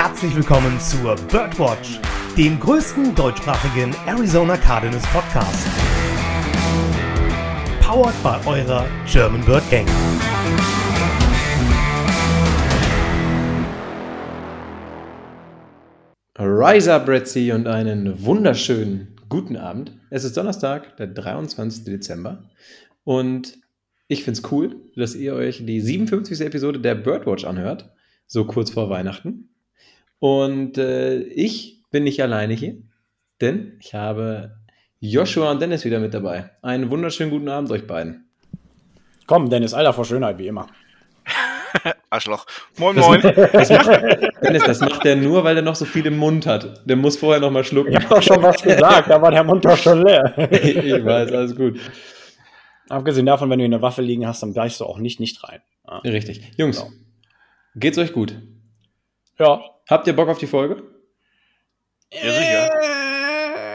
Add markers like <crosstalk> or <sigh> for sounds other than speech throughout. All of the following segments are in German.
herzlich willkommen zur Birdwatch, dem größten deutschsprachigen Arizona Cardinals Podcast. Powered by eurer German Bird Gang. Rise up, Sea, und einen wunderschönen guten Abend. Es ist Donnerstag, der 23. Dezember. Und ich finde es cool, dass ihr euch die 57. Episode der Birdwatch anhört, so kurz vor Weihnachten. Und äh, ich bin nicht alleine hier, denn ich habe Joshua und Dennis wieder mit dabei. Einen wunderschönen guten Abend euch beiden. Komm, Dennis, Alter vor Schönheit, wie immer. <laughs> Arschloch. Moin, moin. Das macht, Dennis, das macht er nur, weil er noch so viel im Mund hat. Der muss vorher noch mal schlucken. Ich habe doch schon was gesagt, da war der Mund doch schon leer. <laughs> ich weiß, alles gut. Abgesehen davon, wenn du eine Waffe liegen hast, dann beißt du auch nicht nicht rein. Ja. Richtig. Jungs, Genau. geht's euch gut? ja. Habt ihr Bock auf die Folge? Ja, sicher.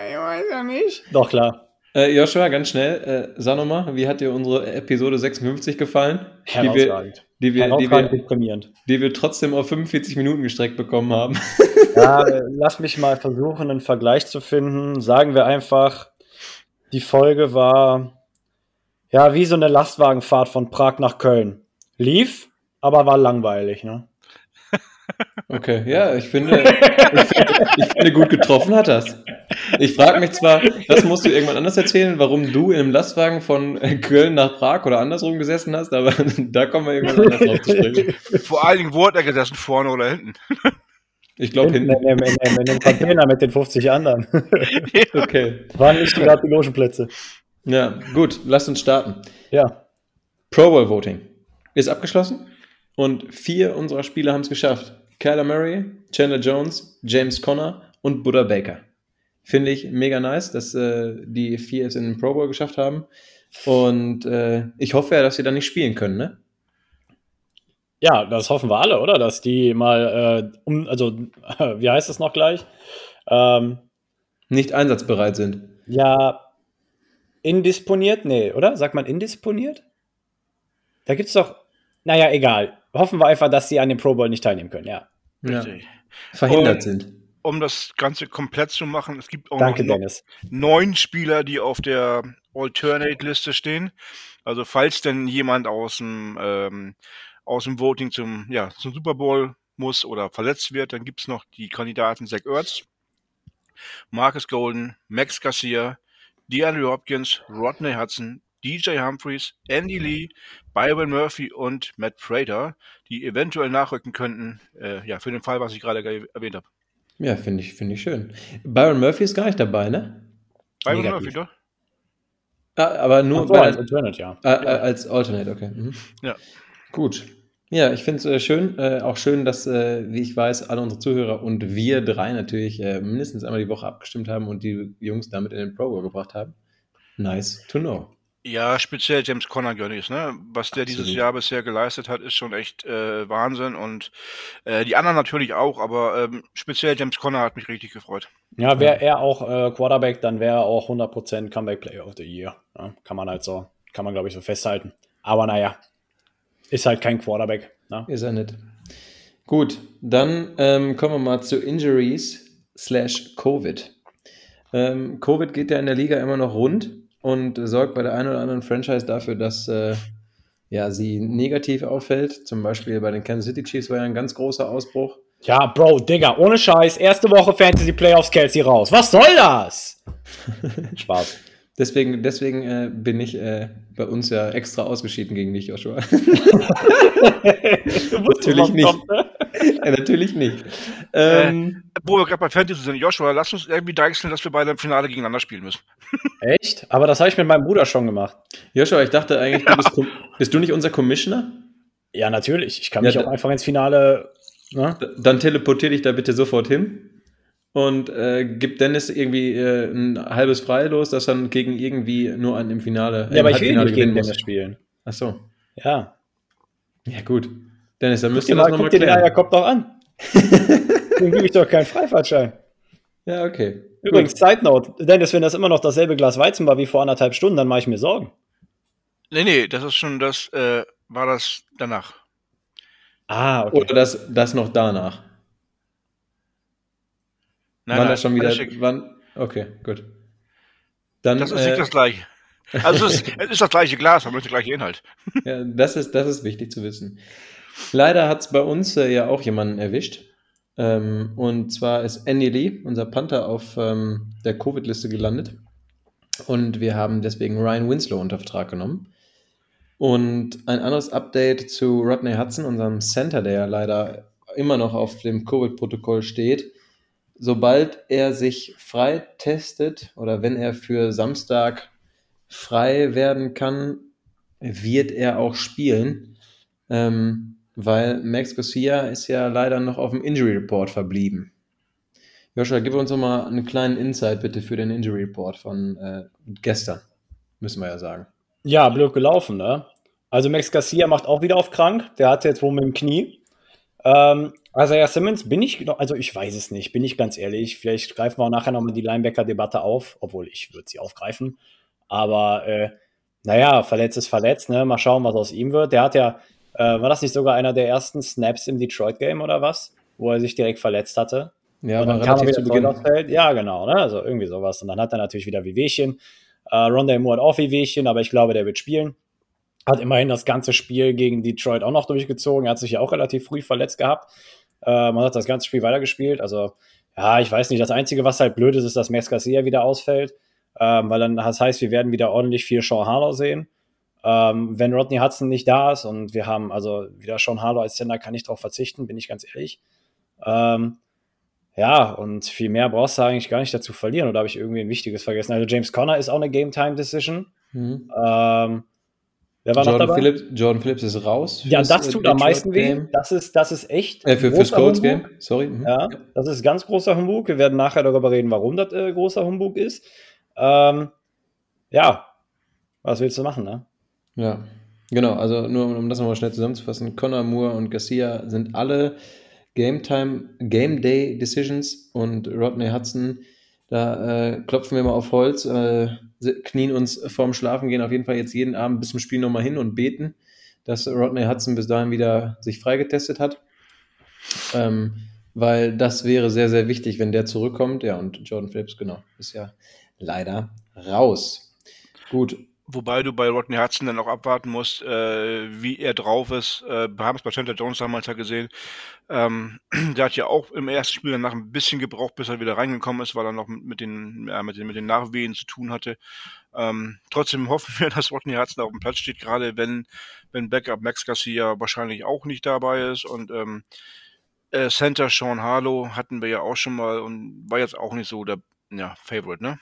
Ich weiß ja nicht. Doch, klar. Äh, Joshua, ganz schnell, äh, sag nochmal, wie hat dir unsere Episode 56 gefallen? Die wir, Herausragend. die, wir, die, Herausragend wir, deprimierend. die wir trotzdem auf 45 Minuten gestreckt bekommen haben. <laughs> Ja, äh, lass mich mal versuchen, einen Vergleich zu finden. Sagen wir einfach, die Folge war ja wie so eine Lastwagenfahrt von Prag nach Köln. Lief, aber war langweilig, ne? Okay, ja, ich finde, ich finde, ich finde gut getroffen hat das. Ich frage mich zwar, das musst du irgendwann anders erzählen, warum du in einem Lastwagen von Köln nach Prag oder andersrum gesessen hast, aber da kommen wir irgendwann anders drauf zu sprechen. Vor allen Dingen, wo hat er gesessen? Vorne oder hinten? Ich glaube Hinten hinten. in, dem- in, dem- in dem Container mit den 50 anderen. Okay. Waren nicht gerade die Logenplätze. Ja, gut, lasst uns starten. Ja. Pro Bowl Voting ist abgeschlossen und vier unserer Spieler haben es geschafft. Kyler Murray, Chandler Jones, James Conner und Buddha Baker. Finde ich mega nice, dass äh, die vier es in den Pro Bowl geschafft haben. Und äh, ich hoffe ja, dass sie dann nicht spielen können, ne? Ja, das hoffen wir alle, oder? Dass die mal, äh, um, also, <laughs> wie heißt es noch gleich? Ähm, Nicht einsatzbereit sind. ja, indisponiert? Nee, oder? Sagt man indisponiert? Da gibt's doch, naja, egal. Hoffen wir einfach, dass sie an dem Pro Bowl nicht teilnehmen können, ja. Ja. Verhindert Und- sind. Um das Ganze komplett zu machen, es gibt auch Danke, noch Dennis. neun Spieler, die auf der Alternate-Liste stehen. Also falls denn jemand aus dem, ähm, aus dem Voting zum, ja, zum Super Bowl muss oder verletzt wird, dann gibt's noch die Kandidaten Zach Ertz, Marcus Golden, Max Garcia, DeAndre Hopkins, Rodney Hudson, DJ Humphreys, Andy Lee, Byron Murphy und Matt Prater, die eventuell nachrücken könnten, äh, ja, für den Fall, was ich gerade ge- erwähnt habe. Ja, finde ich, finde ich schön. Byron Murphy ist gar nicht dabei, ne? Byron Negativ. Murphy, doch? Ah, aber nur so, als Alternate, ja. äh, äh, als Alternate, okay. Mhm. Ja. Gut. Ja, ich finde es äh, schön. Äh, auch schön, dass, äh, wie ich weiß, alle unsere Zuhörer und wir drei natürlich äh, mindestens einmal die Woche abgestimmt haben und die Jungs damit in den Pro Bowl gebracht haben. Nice to know. Ja, speziell James Conner gönn ich's, ne? Was der dieses Absolut. Jahr bisher geleistet hat, ist schon echt äh, Wahnsinn und äh, die anderen natürlich auch, aber ähm, speziell James Conner hat mich richtig gefreut. Ja, wäre er auch äh, Quarterback, dann wäre er auch 100% Comeback Player of the Year. Ja, kann man halt so, kann man glaube ich so festhalten. Aber naja, ist halt kein Quarterback. Ne? Ist er nicht. Gut, dann ähm, kommen wir mal zu Injuries slash Covid. Ähm, Covid geht ja in der Liga immer noch rund und sorgt bei der einen oder anderen Franchise dafür, dass äh, ja, sie negativ auffällt. Zum Beispiel bei den Kansas City Chiefs war ja ein ganz großer Ausbruch. Ja, Bro, Digga, ohne Scheiß, erste Woche Fantasy Playoffs, Kelsey raus. Was soll das? <laughs> Spaß. Deswegen, deswegen äh, bin ich äh, bei uns ja extra ausgeschieden gegen dich, Joshua. <laughs> <laughs> Natürlich nicht. ja, natürlich nicht. Ähm, Wo wir gerade bei Fantasy sind, Joshua, lass uns irgendwie deichseln, dass wir beide im Finale gegeneinander spielen müssen. <laughs> Echt? Aber das habe ich mit meinem Bruder schon gemacht. Joshua, ich dachte eigentlich, du bist, bist du nicht unser Commissioner? Ja, natürlich. Ich kann Ja, mich auch einfach ins Finale. Ne? Dann teleportier dich da bitte sofort hin und äh, gib Dennis irgendwie äh, ein halbes Freilos, dass dann gegen irgendwie nur an im Finale. Ja, aber ich will nicht gegen muss. Dennis spielen. Ach so. Ja. Ja, gut. Dennis, dann müsst ihr das mal, nochmal guck dir den klären. Eierkopf doch an. <laughs> Dem gebe ich doch keinen Freifahrtschein. Ja, okay. Übrigens, Side Note, Dennis, wenn das immer noch dasselbe Glas Weizen war wie vor anderthalb Stunden, dann mache ich mir Sorgen. Nee, nee, das ist schon das, äh, war das danach. Ah, okay. Oder das, das noch danach. Nein, wann nein, schon wieder. Wann, okay, gut. Dann, Das ist äh, nicht das gleiche. Also es <laughs> ist, es ist das gleiche Glas, aber nicht der gleiche Inhalt. <laughs> Ja, das ist, das ist wichtig zu wissen. Leider hat es bei uns äh, ja auch jemanden erwischt. Ähm, und zwar ist Andy Lee, unser Panther, auf ähm, der Covid-Liste gelandet. Und wir haben deswegen Ryan Winslow unter Vertrag genommen. Und ein anderes Update zu Rodney Hudson, unserem Center, der ja leider immer noch auf dem Covid-Protokoll steht. Sobald er sich frei testet oder wenn er für Samstag frei werden kann, wird er auch spielen, ähm, weil Max Garcia ist ja leider noch auf dem Injury Report verblieben. Joshua, gib uns noch mal einen kleinen Insight bitte für den Injury Report von äh, gestern, müssen wir ja sagen. Ja, blöd gelaufen, ne? Also Max Garcia macht auch wieder auf krank. Der hat jetzt wohl mit dem Knie. Ähm, Isaiah Simmons bin ich, also ich weiß es nicht, bin ich ganz ehrlich. Vielleicht greifen wir auch nachher nochmal die Linebacker-Debatte auf, obwohl ich würde sie aufgreifen. Aber äh, naja, verletzt ist verletzt, ne? Mal schauen, was aus ihm wird. Der hat ja, äh, war das nicht sogar einer der ersten Snaps im Detroit-Game oder was? Wo er sich direkt verletzt hatte? Ja, und dann kam er wieder zu Beginn. aufs Feld. Ja, genau, ne? Also irgendwie sowas. Und dann hat er natürlich wieder Wehwehchen. Äh, Rondé Moore hat auch Wehwehchen, aber ich glaube, der wird spielen. Hat immerhin das ganze Spiel gegen Detroit auch noch durchgezogen. Er hat sich ja auch relativ früh verletzt gehabt. Äh, man hat das ganze Spiel weitergespielt. Also, ja, ich weiß nicht. Das Einzige, was halt blöd ist, ist, dass Max Garcia wieder ausfällt. Ähm, weil dann das heißt, wir werden wieder ordentlich viel Sean Harlow sehen. Ähm, wenn Rodney Hudson nicht da ist und wir haben also wieder Sean Harlow als Sender, kann ich darauf verzichten, bin ich ganz ehrlich. Ähm, ja, und viel mehr brauchst du eigentlich gar nicht dazu verlieren. Oder habe ich irgendwie ein Wichtiges vergessen? Also James Conner ist auch eine Game-Time-Decision. Mhm. Ähm, wer war noch Jordan, dabei? Phillips, Jordan Phillips ist raus. Ja, das äh, tut am meisten weh. Das ist, das ist echt. Äh, für, fürs Colts. Game, sorry. mhm. Ja, das ist ganz großer Humbug. Wir werden nachher darüber reden, warum das äh, großer Humbug ist. Ähm, ja, was willst du machen, ne? Ja, genau. Also nur um das nochmal schnell zusammenzufassen: Connor Moore und Garcia sind alle Game Time, Game Day Decisions und Rodney Hudson. Da äh, klopfen wir mal auf Holz, äh, knien uns vorm Schlafen gehen auf jeden Fall jetzt jeden Abend bis zum Spiel nochmal hin und beten, dass Rodney Hudson bis dahin wieder sich freigetestet hat. Ähm, weil das wäre sehr, sehr wichtig, wenn der zurückkommt. Ja, und Jordan Phillips, genau, ist ja leider raus. Gut, Wobei du bei Rodney Hudson dann auch abwarten musst, äh, wie er drauf ist. Äh, wir haben es bei Chandler Jones damals ja gesehen. Ähm, <clears throat> der hat ja auch im ersten Spiel danach ein bisschen gebraucht, bis er wieder reingekommen ist, weil er noch mit den, ja, mit den, mit den Nachwehen zu tun hatte. Ähm, trotzdem <laughs> hoffen wir, dass Rodney Hudson auf dem Platz steht, gerade wenn, wenn Backup Max Garcia wahrscheinlich auch nicht dabei ist. Und ähm, äh, Center Sean Harlow hatten wir ja auch schon mal und war jetzt auch nicht so der ja, Favorite, ne?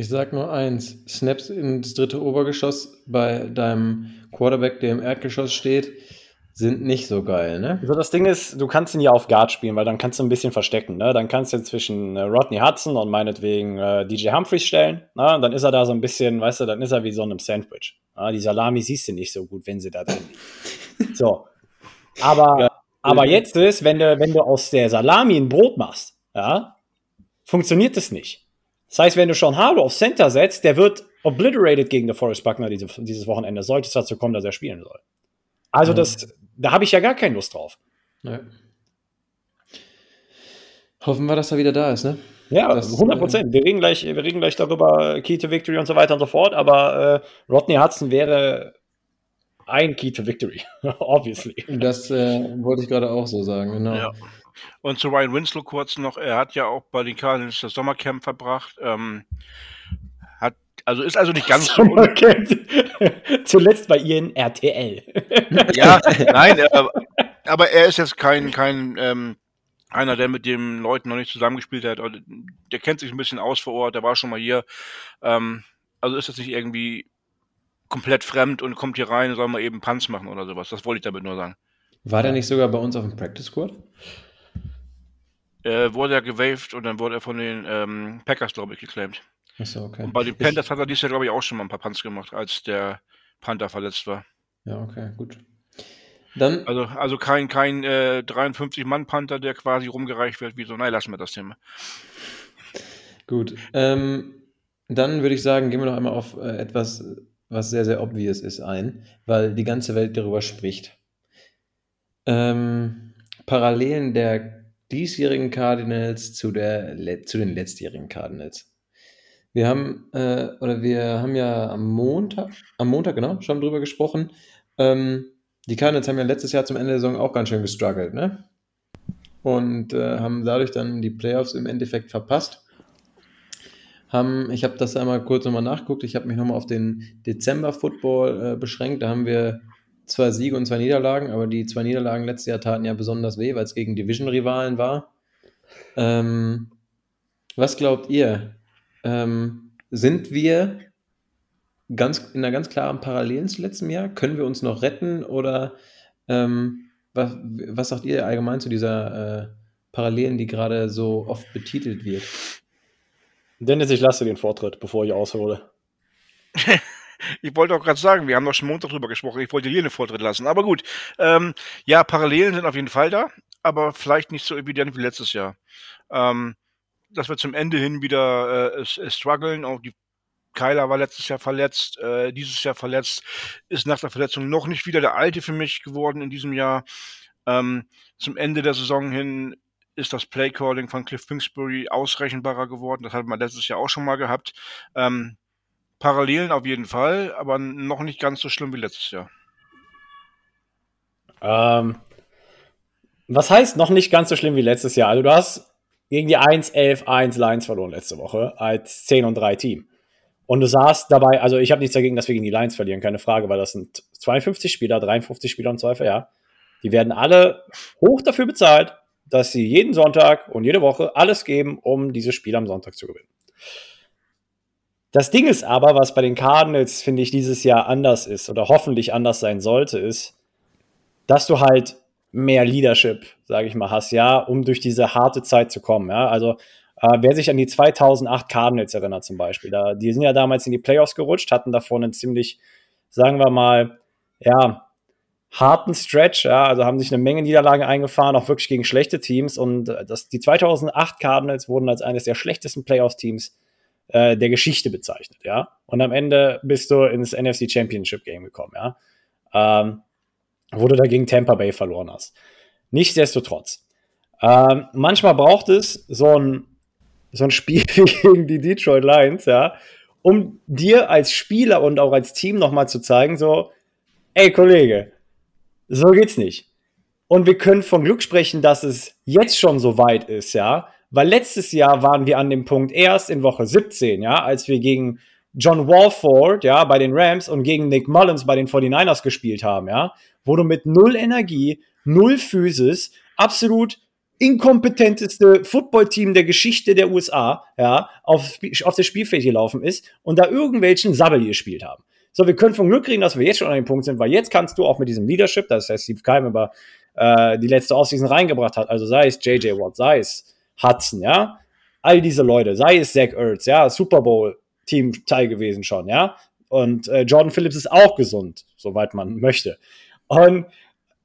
Ich sag nur eins: Snaps ins dritte Obergeschoss bei deinem Quarterback, der im Erdgeschoss steht, sind nicht so geil, ne? Also das Ding ist, du kannst ihn ja auf Guard spielen, weil dann kannst du ein bisschen verstecken. Ne? Dann kannst du zwischen äh, Rodney Hudson und meinetwegen äh, DJ Humphreys stellen. Ne? Und dann ist er da so ein bisschen, weißt du, dann ist er wie so in einem Sandwich. Ne? Die Salami siehst du nicht so gut, wenn sie da drin liegt. <laughs> So. Aber, Ja. aber jetzt ist, wenn du, wenn du aus der Salami ein Brot machst, ja, funktioniert das nicht. Das heißt, wenn du schon Harlow auf Center setzt, der wird obliterated gegen den Forest Buckner diese, dieses Wochenende. Sollte es dazu kommen, dass er spielen soll. Also, Ja. das, da habe ich ja gar keine Lust drauf. Ja. Hoffen wir, dass er wieder da ist, ne? Ja, Das, 100 Prozent. Wir, reden gleich, wir reden gleich darüber, äh, Key to Victory und so weiter und so fort, aber äh, Rodney Hudson wäre ein Key to Victory, <laughs> obviously. Das äh, wollte ich gerade auch so sagen, genau. Ja. Und zu Ryan Winslow kurz noch, er hat ja auch bei den Cardinals das Sommercamp verbracht. Ähm, hat, also ist also nicht ganz so. Sommercamp. <laughs> Zuletzt bei ihren RTL. <laughs> ja, nein, äh, aber er ist jetzt kein, kein ähm, einer, der mit den Leuten noch nicht zusammengespielt hat. Der kennt sich ein bisschen aus vor Ort, der war schon mal hier. Ähm, also ist das nicht irgendwie komplett fremd und kommt hier rein und soll mal eben Punts machen oder sowas. Das wollte ich damit nur sagen. War der nicht sogar bei uns auf dem Practice Squad? Äh, wurde er gewaved und dann wurde er von den ähm, Packers, glaube ich, geclaimed. Achso, okay. Und bei den Panthers hat er dieses Jahr, glaube ich, auch schon mal ein paar Punts gemacht, als der Panther verletzt war. Ja, okay, gut. Dann, Also, also kein, kein äh, 53-Mann-Panther, der quasi rumgereicht wird, wie so, nein, lassen wir das Thema. gut. Ähm, dann würde ich sagen, gehen wir noch einmal auf äh, etwas, was sehr, sehr obvious ist, ein, weil die ganze Welt darüber spricht. Ähm, Parallelen der diesjährigen Cardinals zu, der, zu den letztjährigen Cardinals. Wir haben, äh, oder wir haben ja am Montag, am Montag, genau, schon drüber gesprochen. Ähm, die Cardinals haben ja letztes Jahr zum Ende der Saison auch ganz schön gestruggelt, ne? Und äh, haben dadurch dann die Playoffs im Endeffekt verpasst. Haben, ich habe das einmal kurz nochmal nachgeguckt, ich habe mich nochmal auf den Dezember-Football äh, beschränkt. Da haben wir zwei Siege und zwei Niederlagen, aber die zwei Niederlagen letztes Jahr taten ja besonders weh, weil es gegen Division-Rivalen war. Ähm, was glaubt ihr? Ähm, sind wir ganz, in einer ganz klaren Parallelen zu letztem Jahr? Können wir uns noch retten oder ähm, was, was sagt ihr allgemein zu dieser äh, Parallelen, die gerade so oft betitelt wird? Dennis, ich lasse den Vortritt, bevor ich aushole. <laughs> ich wollte auch gerade sagen, wir haben doch schon Montag drüber gesprochen, ich wollte einen Vortritt lassen. Aber gut, ähm, ja, Parallelen sind auf jeden Fall da, aber vielleicht nicht so evident wie letztes Jahr. Ähm, dass wir zum Ende hin wieder äh, strugglen, auch die Kyler war letztes Jahr verletzt, äh, dieses Jahr verletzt, ist nach der Verletzung noch nicht wieder der Alte für mich geworden in diesem Jahr. Ähm, zum Ende der Saison hin ist das Playcalling von Cliff Kingsbury ausrechenbarer geworden. Das hatten wir letztes Jahr auch schon mal gehabt. Ähm, Parallelen auf jeden Fall, aber noch nicht ganz so schlimm wie letztes Jahr. Ähm, was heißt noch nicht ganz so schlimm wie letztes Jahr? Also du hast gegen die 1-11-1 Lions verloren letzte Woche als 10 und 3 Team. Und du sahst dabei, also ich habe nichts dagegen, dass wir gegen die Lions verlieren, keine Frage, weil das sind 52 Spieler, 53 Spieler im Zweifel, ja. Die werden alle hoch dafür bezahlt, dass sie jeden Sonntag und jede Woche alles geben, um dieses Spiel am Sonntag zu gewinnen. Das Ding ist aber, was bei den Cardinals, finde ich, dieses Jahr anders ist oder hoffentlich anders sein sollte, ist, dass du halt mehr Leadership, sage ich mal, hast, ja, um durch diese harte Zeit zu kommen. Ja? Also äh, wer sich an die 2008 Cardinals erinnert zum Beispiel, da, die sind ja damals in die Playoffs gerutscht, hatten davor einen ziemlich, sagen wir mal, ja, harten Stretch, ja, also haben sich eine Menge Niederlagen eingefahren, auch wirklich gegen schlechte Teams und äh, das, die 2008 Cardinals wurden als eines der schlechtesten Playoffs-Teams äh, der Geschichte bezeichnet, ja. Und am Ende bist du ins NFC Championship Game gekommen, ja. Ähm, wo du dagegen Tampa Bay verloren hast. Nichtsdestotrotz. Ähm, manchmal braucht es so ein, so ein Spiel <laughs> gegen die Detroit Lions, ja, um dir als Spieler und auch als Team nochmal zu zeigen, so, ey Kollege, so geht's nicht. Und wir können von Glück sprechen, dass es jetzt schon so weit ist, ja, weil letztes Jahr waren wir an dem Punkt erst in Woche 17, ja, als wir gegen John Walford, ja, bei den Rams und gegen Nick Mullins bei den 49ers gespielt haben, ja, wo du mit null Energie, null Physis, absolut inkompetenteste Footballteam der Geschichte der USA, ja, auf, auf das Spielfeld gelaufen ist und da irgendwelchen Sabbel gespielt haben. So, wir können von Glück reden, dass wir jetzt schon an dem Punkt sind, weil jetzt kannst du auch mit diesem Leadership, das heißt Steve Keim über äh, die letzte Offseason reingebracht hat, also sei es JJ Watt, sei es Hudson, ja, all diese Leute, sei es Zach Ertz, ja, Super Bowl Team Teil gewesen schon, ja, und äh, Jordan Phillips ist auch gesund, soweit man möchte. Und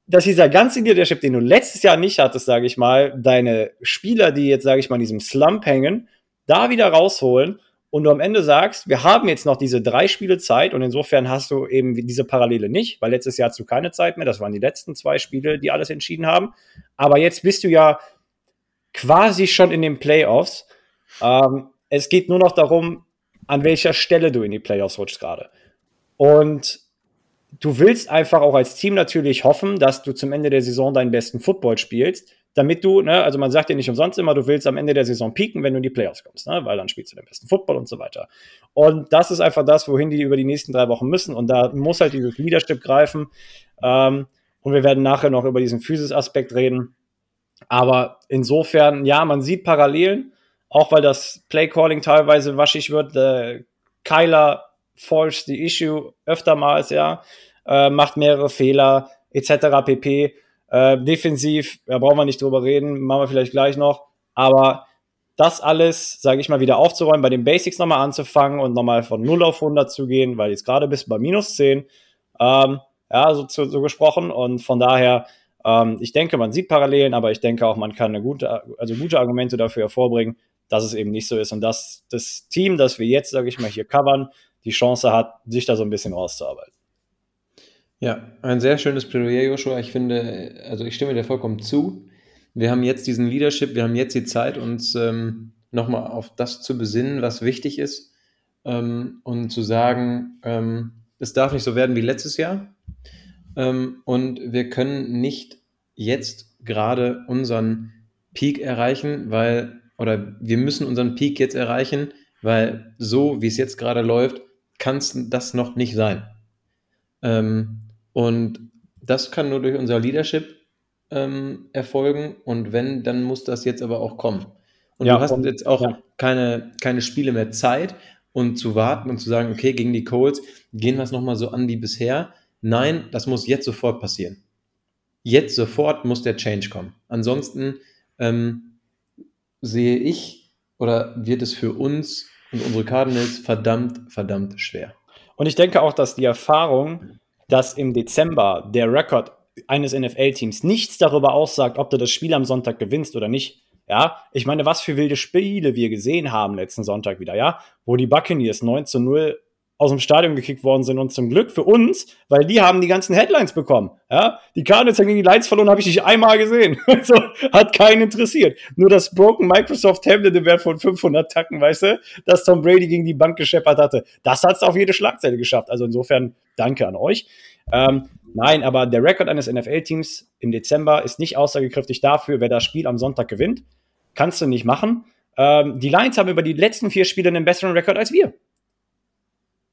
dass dieser ganze Leadership, den du letztes Jahr nicht hattest, sage ich mal, deine Spieler, die jetzt, sage ich mal, in diesem Slump hängen, da wieder rausholen und du am Ende sagst, wir haben jetzt noch diese drei Spiele Zeit und insofern hast du eben diese Parallele nicht, weil letztes Jahr hast du keine Zeit mehr, das waren die letzten zwei Spiele, die alles entschieden haben. Aber jetzt bist du ja quasi schon in den Playoffs. Ähm, es geht nur noch darum, an welcher Stelle du in die Playoffs rutschst gerade. Und du willst einfach auch als Team natürlich hoffen, dass du zum Ende der Saison deinen besten Football spielst, damit du, ne, also man sagt ja nicht umsonst immer, du willst am Ende der Saison pieken, wenn du in die Playoffs kommst, ne, weil dann spielst du den besten Football und so weiter. Und das ist einfach das, wohin die über die nächsten drei Wochen müssen. Und da muss halt dieses Leadership greifen. Ähm, und wir werden nachher noch über diesen Physis-Aspekt reden. Aber insofern, ja, man sieht Parallelen, auch weil das Play-Calling teilweise waschig wird. Äh, Kyler forged the issue öftermals, ja, äh, macht mehrere Fehler, etc. pp. Äh, defensiv, da brauchen wir nicht drüber reden, machen wir vielleicht gleich noch. Aber das alles, sage ich mal, wieder aufzuräumen, bei den Basics nochmal anzufangen und nochmal von 0 auf 100 zu gehen, weil jetzt gerade bist du bei minus 10. Ähm, ja, so, so gesprochen. Und von daher, ähm, ich denke, man sieht Parallelen, aber ich denke auch, man kann eine gute, also gute Argumente dafür hervorbringen, dass es eben nicht so ist und dass das Team, das wir jetzt, sage ich mal, hier covern, die Chance hat, sich da so ein bisschen rauszuarbeiten. Ja, ein sehr schönes Plädoyer, Joshua. Ich finde, also ich stimme dir vollkommen zu. wir haben jetzt diesen Leadership, wir haben jetzt die Zeit, uns ähm, nochmal auf das zu besinnen, was wichtig ist ähm, und zu sagen, ähm, es darf nicht so werden wie letztes Jahr ähm, und wir können nicht jetzt gerade unseren Peak erreichen, weil, oder wir müssen unseren Peak jetzt erreichen, weil so, wie es jetzt gerade läuft, kann es das noch nicht sein. Ähm, und das kann nur durch unser Leadership ähm, erfolgen und wenn, dann muss das jetzt aber auch kommen. Und Ja, du hast und- jetzt auch ja. keine, keine Spiele mehr Zeit und zu warten und zu sagen, okay, gegen die Colts gehen wir es nochmal so an wie bisher. Nein, das muss jetzt sofort passieren. Jetzt sofort muss der Change kommen. Ansonsten ähm, sehe ich oder wird es für uns und unsere Cardinals verdammt, verdammt schwer. Und ich denke auch, dass die Erfahrung, dass im Dezember der Rekord eines NFL-Teams nichts darüber aussagt, ob du das Spiel am Sonntag gewinnst oder nicht. Ja, ich meine, was für wilde Spiele wir gesehen haben letzten Sonntag wieder, ja, wo die Buccaneers 9 zu 0 aus dem Stadion gekickt worden sind und zum Glück für uns, weil die haben die ganzen Headlines bekommen. Ja, die Cardinals haben gegen die Lights verloren, habe ich nicht einmal gesehen. <laughs> Also, hat keinen interessiert. Nur das Broken Microsoft Tablet im Wert von 500 Tacken, weißt du, dass Tom Brady gegen die Bank gescheppert hatte. Das hat es auf jede Schlagzeile geschafft. Also insofern danke an euch. Ähm, nein, aber der Rekord eines NFL-Teams im Dezember ist nicht aussagekräftig dafür, wer das Spiel am Sonntag gewinnt. Kannst du nicht machen. Ähm, die Lions haben über die letzten vier Spiele einen besseren Rekord als wir.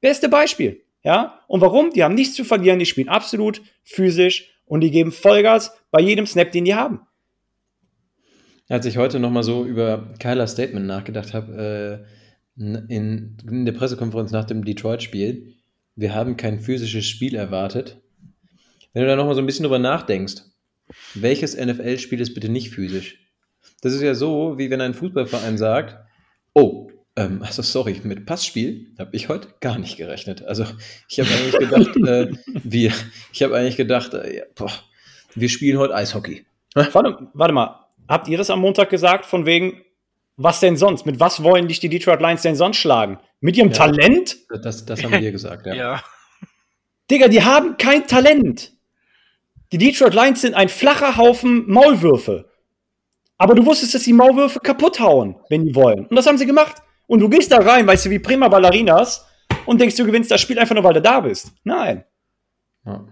Beste Beispiel. Ja? Und warum? Die haben nichts zu verlieren, die spielen absolut physisch und die geben Vollgas bei jedem Snap, den die haben. Als ich heute nochmal so über Kyler Statement nachgedacht habe, äh, in, in der Pressekonferenz nach dem Detroit-Spiel, wir haben kein physisches Spiel erwartet. Wenn du da nochmal so ein bisschen drüber nachdenkst, welches NFL-Spiel ist bitte nicht physisch? Das ist ja so, wie wenn ein Fußballverein sagt, oh, ähm, also sorry, mit Passspiel habe ich heute gar nicht gerechnet. Also ich habe eigentlich gedacht, <laughs> äh, wir, ich habe eigentlich gedacht, äh, ja, boah, wir spielen heute Eishockey. Warte, warte mal, habt ihr das am Montag gesagt, von wegen, was denn sonst? Mit was wollen dich die Detroit Lions denn sonst schlagen? Mit ihrem Ja. Talent? Das, das haben wir gesagt, ja. <laughs> Ja. Digga, die haben kein Talent. Die Detroit Lions sind ein flacher Haufen Maulwürfe. Aber du wusstest, dass die Maulwürfe kaputt hauen, wenn die wollen. Und das haben sie gemacht. Und du gehst da rein, weißt du, wie prima Ballerinas und denkst, du gewinnst das Spiel einfach nur, weil du da bist. Nein. Ja.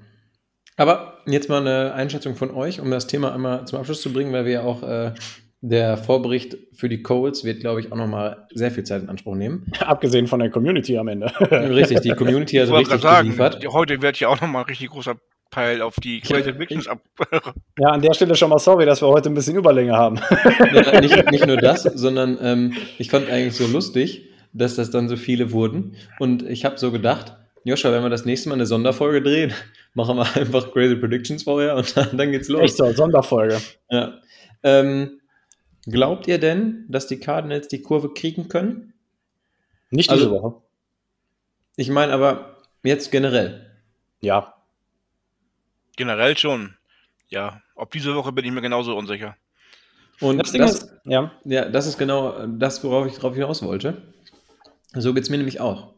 Aber jetzt mal eine Einschätzung von euch, um das Thema einmal zum Abschluss zu bringen, weil wir ja auch äh, der Vorbericht für die Colts wird, glaube ich, auch nochmal sehr viel Zeit in Anspruch nehmen. <laughs> Abgesehen von der Community am Ende. Richtig, die Community hat Ich wollte richtig sagen, geliefert. heute wird ja auch nochmal ein richtig großer Peil auf die Creative Victims ab. <laughs> ja, an der Stelle schon mal sorry, dass wir heute ein bisschen Überlänge haben. Ja, nicht, nicht nur das, sondern ähm, ich fand eigentlich so lustig, dass das dann so viele wurden. Und ich habe so gedacht, Joscha, wenn wir das nächste Mal eine Sonderfolge drehen, <laughs> machen wir einfach Crazy Predictions vorher und dann, dann geht's los. Echt so, Sonderfolge. Ja. Ähm, glaubt ihr denn, dass die Cardinals die Kurve kriegen können? Nicht Also- diese Woche. Ich meine aber jetzt generell. Ja. Generell schon. Ja. Ob diese Woche bin ich mir genauso unsicher. Und Das das, Ding ist, ja. ja, das ist genau das, worauf ich drauf hinaus wollte. So geht es mir nämlich auch.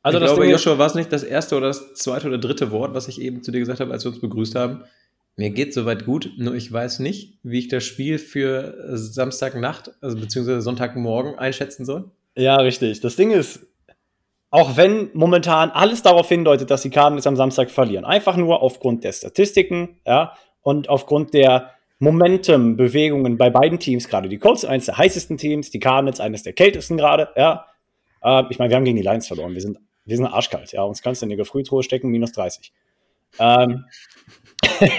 Also ich das glaube, Ding Joshua, war es nicht das erste oder das zweite oder dritte Wort, was ich eben zu dir gesagt habe, als wir uns begrüßt haben? Mir geht soweit gut, nur ich weiß nicht, wie ich das Spiel für Samstagnacht, also beziehungsweise Sonntagmorgen einschätzen soll. Ja, richtig. Das Ding ist, auch wenn momentan alles darauf hindeutet, dass die Cardinals am Samstag verlieren, einfach nur aufgrund der Statistiken, ja, und aufgrund der Momentum-Bewegungen bei beiden Teams, gerade die Colts, eines der heißesten Teams, die Cardinals, eines der kältesten gerade, ja. Äh, ich meine, wir haben gegen die Lions verloren, wir sind, wir sind arschkalt, ja, uns kannst du in die Gefriertruhe stecken, minus 30. Ähm, <laughs>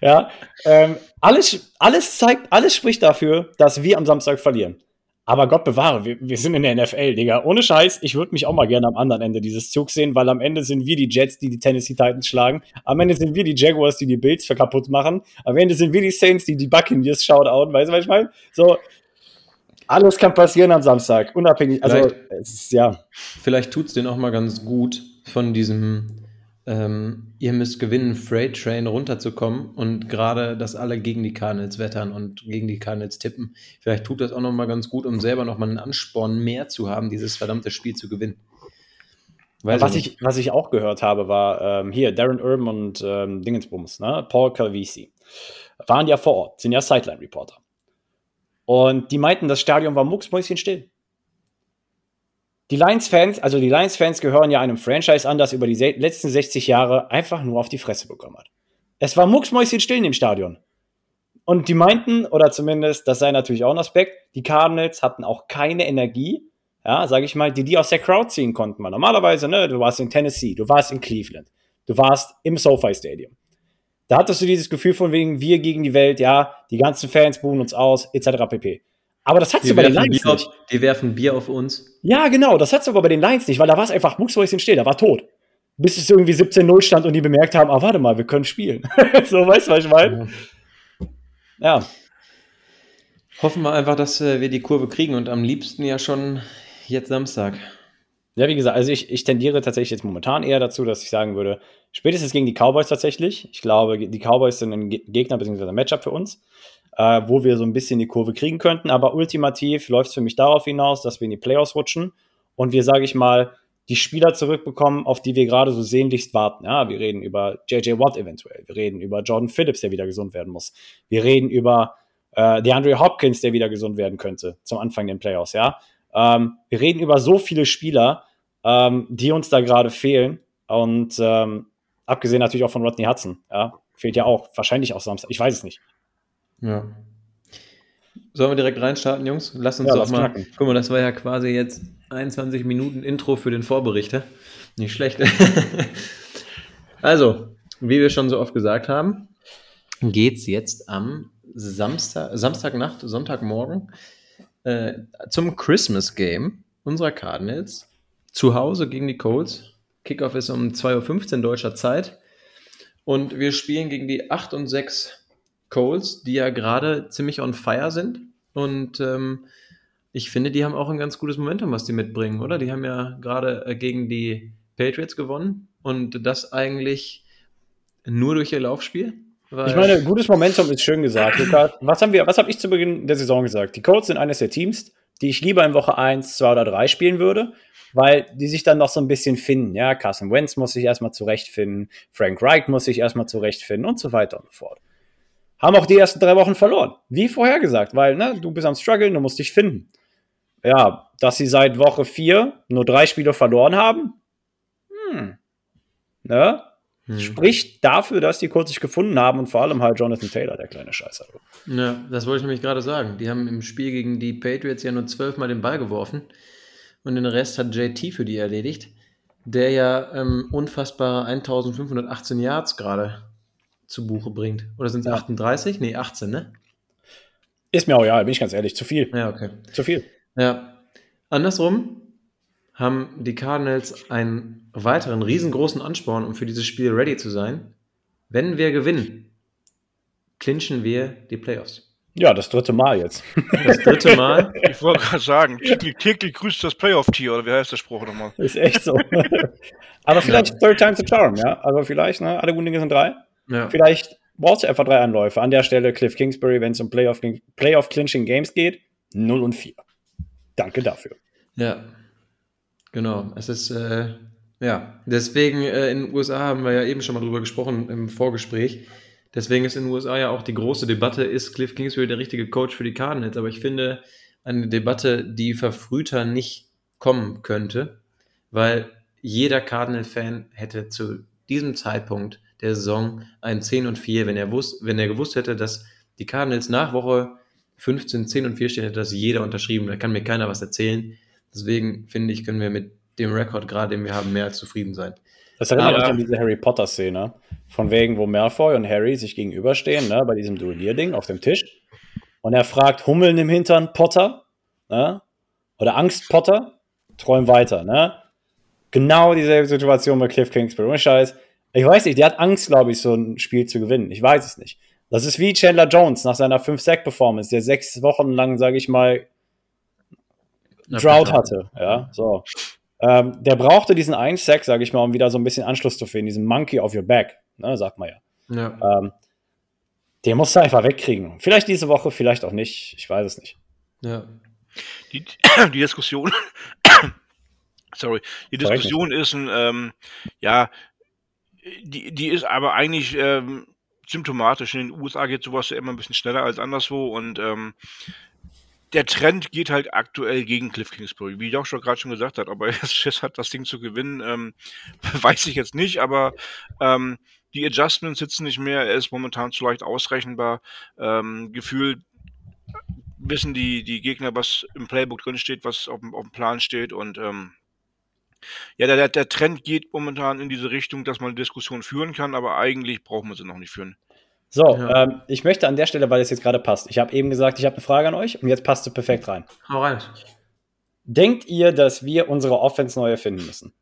ja, ähm, alles, alles zeigt, alles spricht dafür, dass wir am Samstag verlieren. Aber Gott bewahre, wir, wir sind in der NFL, Digga. Ohne Scheiß, ich würde mich auch mal gerne am anderen Ende dieses Zugs sehen, weil am Ende sind wir die Jets, die die Tennessee Titans schlagen. Am Ende sind wir die Jaguars, die die Bills kaputt machen. Am Ende sind wir die Saints, die die Buccaneers shoutouten. Weißt du, was ich meine? So, alles kann passieren am Samstag, unabhängig. Also, Vielleicht- es ist, ja, Vielleicht tut es denen auch mal ganz gut, von diesem ähm, ihr müsst gewinnen Freight Train runterzukommen und gerade, dass alle gegen die Cardinals wettern und gegen die Cardinals tippen. Vielleicht tut das auch noch mal ganz gut, um selber noch mal einen Ansporn mehr zu haben, dieses verdammte Spiel zu gewinnen. Weiß was, ich ich, was ich auch gehört habe, war ähm, hier Darren Urban und ähm, Dingensbums, ne? Paul Calvisi, waren ja vor Ort, sind ja Sideline-Reporter. Und die meinten, das Stadion war mucksmäuschenstill. Die Lions-Fans, also die Lions-Fans gehören ja einem Franchise an, das über die letzten 60 Jahre einfach nur auf die Fresse bekommen hat. Es war mucksmäuschenstill in dem Stadion. Und die meinten, oder zumindest, das sei natürlich auch ein Aspekt, die Cardinals hatten auch keine Energie, ja, sage ich mal, die die aus der Crowd ziehen konnten. Weil normalerweise, ne, du warst in Tennessee, du warst in Cleveland, du warst im SoFi Stadium. Da hattest du dieses Gefühl von wegen wir gegen die Welt, ja, die ganzen Fans buhen uns aus, etc. pp. Aber das hattest Die du bei den Lions Bier nicht. auf, die werfen Bier auf uns. Ja, genau, das hattest du aber bei den Lions nicht, weil da war es einfach mucksmäuschen still, da war tot. Bis es irgendwie 17-0 stand und die bemerkt haben, ah, warte mal, wir können spielen. <laughs> so, weißt du, was ich meine? Ja. Hoffen wir einfach, dass äh, wir die Kurve kriegen und am liebsten ja schon jetzt Samstag. Ja, wie gesagt, also ich, ich tendiere tatsächlich jetzt momentan eher dazu, dass ich sagen würde, spätestens gegen die Cowboys tatsächlich. Ich glaube, die Cowboys sind ein Ge- Gegner bzw. ein Matchup für uns, äh, wo wir so ein bisschen die Kurve kriegen könnten. Aber ultimativ läuft es für mich darauf hinaus, dass wir in die Playoffs rutschen und wir, sage ich mal, die Spieler zurückbekommen, auf die wir gerade so sehnlichst warten. Ja, wir reden über JJ Watt eventuell. Wir reden über Jordan Phillips, der wieder gesund werden muss. Wir reden über äh, DeAndre Hopkins, der wieder gesund werden könnte zum Anfang der Playoffs. Ja, ähm, wir reden über so viele Spieler, ähm, die uns da gerade fehlen. Und ähm, abgesehen natürlich auch von Rodney Hudson. Ja, fehlt ja auch. Wahrscheinlich auch Samstag. Ich weiß es nicht. Ja. Sollen wir direkt reinstarten, Jungs? Lass uns Ja, doch mal. knacken. Guck mal, das war ja quasi jetzt 21 Minuten Intro für den Vorberichter. Nicht schlecht. <laughs> also, wie wir schon so oft gesagt haben, geht's jetzt am Samstag, Samstagnacht, Sonntagmorgen äh, zum Christmas Game unserer Cardinals. Zu Hause gegen die Colts. Kickoff ist um 2.15 Uhr deutscher Zeit. Und wir spielen gegen die 8 und 6 Colts, die ja gerade ziemlich on fire sind. Und ähm, ich finde, die haben auch ein ganz gutes Momentum, was die mitbringen, oder? Die haben ja gerade äh, gegen die Patriots gewonnen und das eigentlich nur durch ihr Laufspiel. Ich meine, gutes Momentum ist schön gesagt. Lukas, was haben wir, was habe ich zu Beginn der Saison gesagt? Die Colts sind eines der Teams, die ich lieber in Woche 1, 2 oder 3 spielen würde, weil die sich dann noch so ein bisschen finden. Ja, Carson Wentz muss sich erstmal zurechtfinden, Frank Reich muss sich erstmal zurechtfinden und so weiter und so fort. Haben auch die ersten drei Wochen verloren. Wie vorhergesagt, weil ne, du bist am struggeln, du musst dich finden. Ja, dass sie seit Woche 4 nur drei Spiele verloren haben, hm. Ne? Hm. Spricht dafür, dass die kurz sich gefunden haben und vor allem halt Jonathan Taylor, der kleine Scheißer. Ja, das wollte ich nämlich gerade sagen. Die haben im Spiel gegen die Patriots ja nur zwölfmal den Ball geworfen und den Rest hat JT für die erledigt, der ja ähm, unfassbare 1518 Yards gerade zu Buche bringt. Oder sind es Ja. 38? Nee, 18, ne? Ist mir auch, ja, bin ich ganz ehrlich, zu viel. Ja, okay. Zu viel. Ja. Andersrum haben die Cardinals einen weiteren riesengroßen Ansporn, um für dieses Spiel ready zu sein. Wenn wir gewinnen, clinchen wir die Playoffs. Ja, das dritte Mal jetzt. <laughs> Das dritte Mal. Ich wollte gerade sagen, täglich, grüßt das Playoff-Tier, oder wie heißt der Spruch nochmal? Ist echt so. <laughs> Aber vielleicht third time's a charm, ja. Also vielleicht, ne, alle guten Dinge sind drei. Ja. Vielleicht brauchst du einfach drei Anläufe. An der Stelle Cliff Kingsbury, wenn es um Playoff, Playoff Clinching Games geht, 0 und 4. Danke dafür. Ja, genau. Es ist, äh, ja, deswegen äh, in den USA haben wir ja eben schon mal drüber gesprochen im Vorgespräch. Deswegen ist in den USA ja auch die große Debatte, ist Cliff Kingsbury der richtige Coach für die Cardinals? Aber ich finde eine Debatte, die verfrühter nicht kommen könnte, weil jeder Cardinal-Fan hätte zu diesem Zeitpunkt der Saison ein 10 und 4, wenn er, wusst, wenn er gewusst hätte, dass die Cardinals nach Woche 15 10 und 4 stehen, hätte das jeder unterschrieben. Da kann mir keiner was erzählen. Deswegen finde ich, können wir mit dem Rekord gerade, den wir haben, mehr als zufrieden sein. Das erinnert Aber- mich an diese Harry Potter-Szene. Von wegen, wo Malfoy und Harry sich gegenüberstehen, ne, bei diesem Duellierding auf dem Tisch. Und er fragt Hummeln im Hintern, Potter, ne? Oder Angst, Potter, träum weiter, ne? Genau dieselbe Situation bei Cliff Kingsbury. Ohne Scheiß. Ich weiß nicht, der hat Angst, glaube ich, so ein Spiel zu gewinnen. Ich weiß es nicht. Das ist wie Chandler Jones nach seiner 5-Sack-Performance, der sechs Wochen lang, sage ich mal, Drought hatte. Ja, so. Ähm, der brauchte diesen einen Sack, sage ich mal, um wieder so ein bisschen Anschluss zu finden, diesen Monkey of your back, ne, sagt man ja. Ja, Ähm, den musst du einfach wegkriegen. Vielleicht diese Woche, vielleicht auch nicht. Ich weiß es nicht. ja. Die, <coughs> die Diskussion, <coughs> Sorry. Die Diskussion ist ein, ähm, ja, die, die ist aber eigentlich ähm, symptomatisch. In den USA geht sowas ja immer ein bisschen schneller als anderswo und ähm, der Trend geht halt aktuell gegen Cliff Kingsbury. Wie Josh schon gerade schon gesagt hat, ob er jetzt <laughs> Schiss hat, das Ding zu gewinnen, ähm, <laughs> weiß ich jetzt nicht, aber ähm, die Adjustments sitzen nicht mehr, er ist momentan zu leicht ausrechenbar. Ähm, gefühlt wissen die, die Gegner, was im Playbook drin steht, was auf auf dem Plan steht und ähm, ja, der, der Trend geht momentan in diese Richtung, dass man eine Diskussion führen kann, aber eigentlich brauchen wir sie noch nicht führen. So, ja. ähm, ich möchte an der Stelle, weil es jetzt gerade passt, ich habe eben gesagt, ich habe eine Frage an euch und jetzt passt sie perfekt rein. Hau rein. Denkt ihr, dass wir unsere Offense neu erfinden müssen?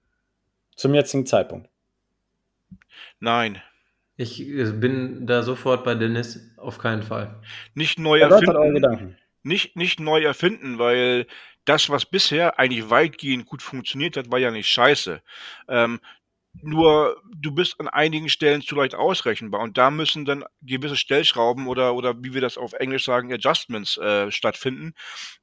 Zum jetzigen Zeitpunkt? Nein. Ich bin da sofort bei Dennis, auf keinen Fall. Nicht neu erfinden. Nicht, nicht neu erfinden, weil das, was bisher eigentlich weitgehend gut funktioniert hat, war ja nicht scheiße. Ähm, nur du bist an einigen Stellen zu leicht ausrechenbar und da müssen dann gewisse Stellschrauben oder, oder wie wir das auf Englisch sagen, Adjustments äh, stattfinden,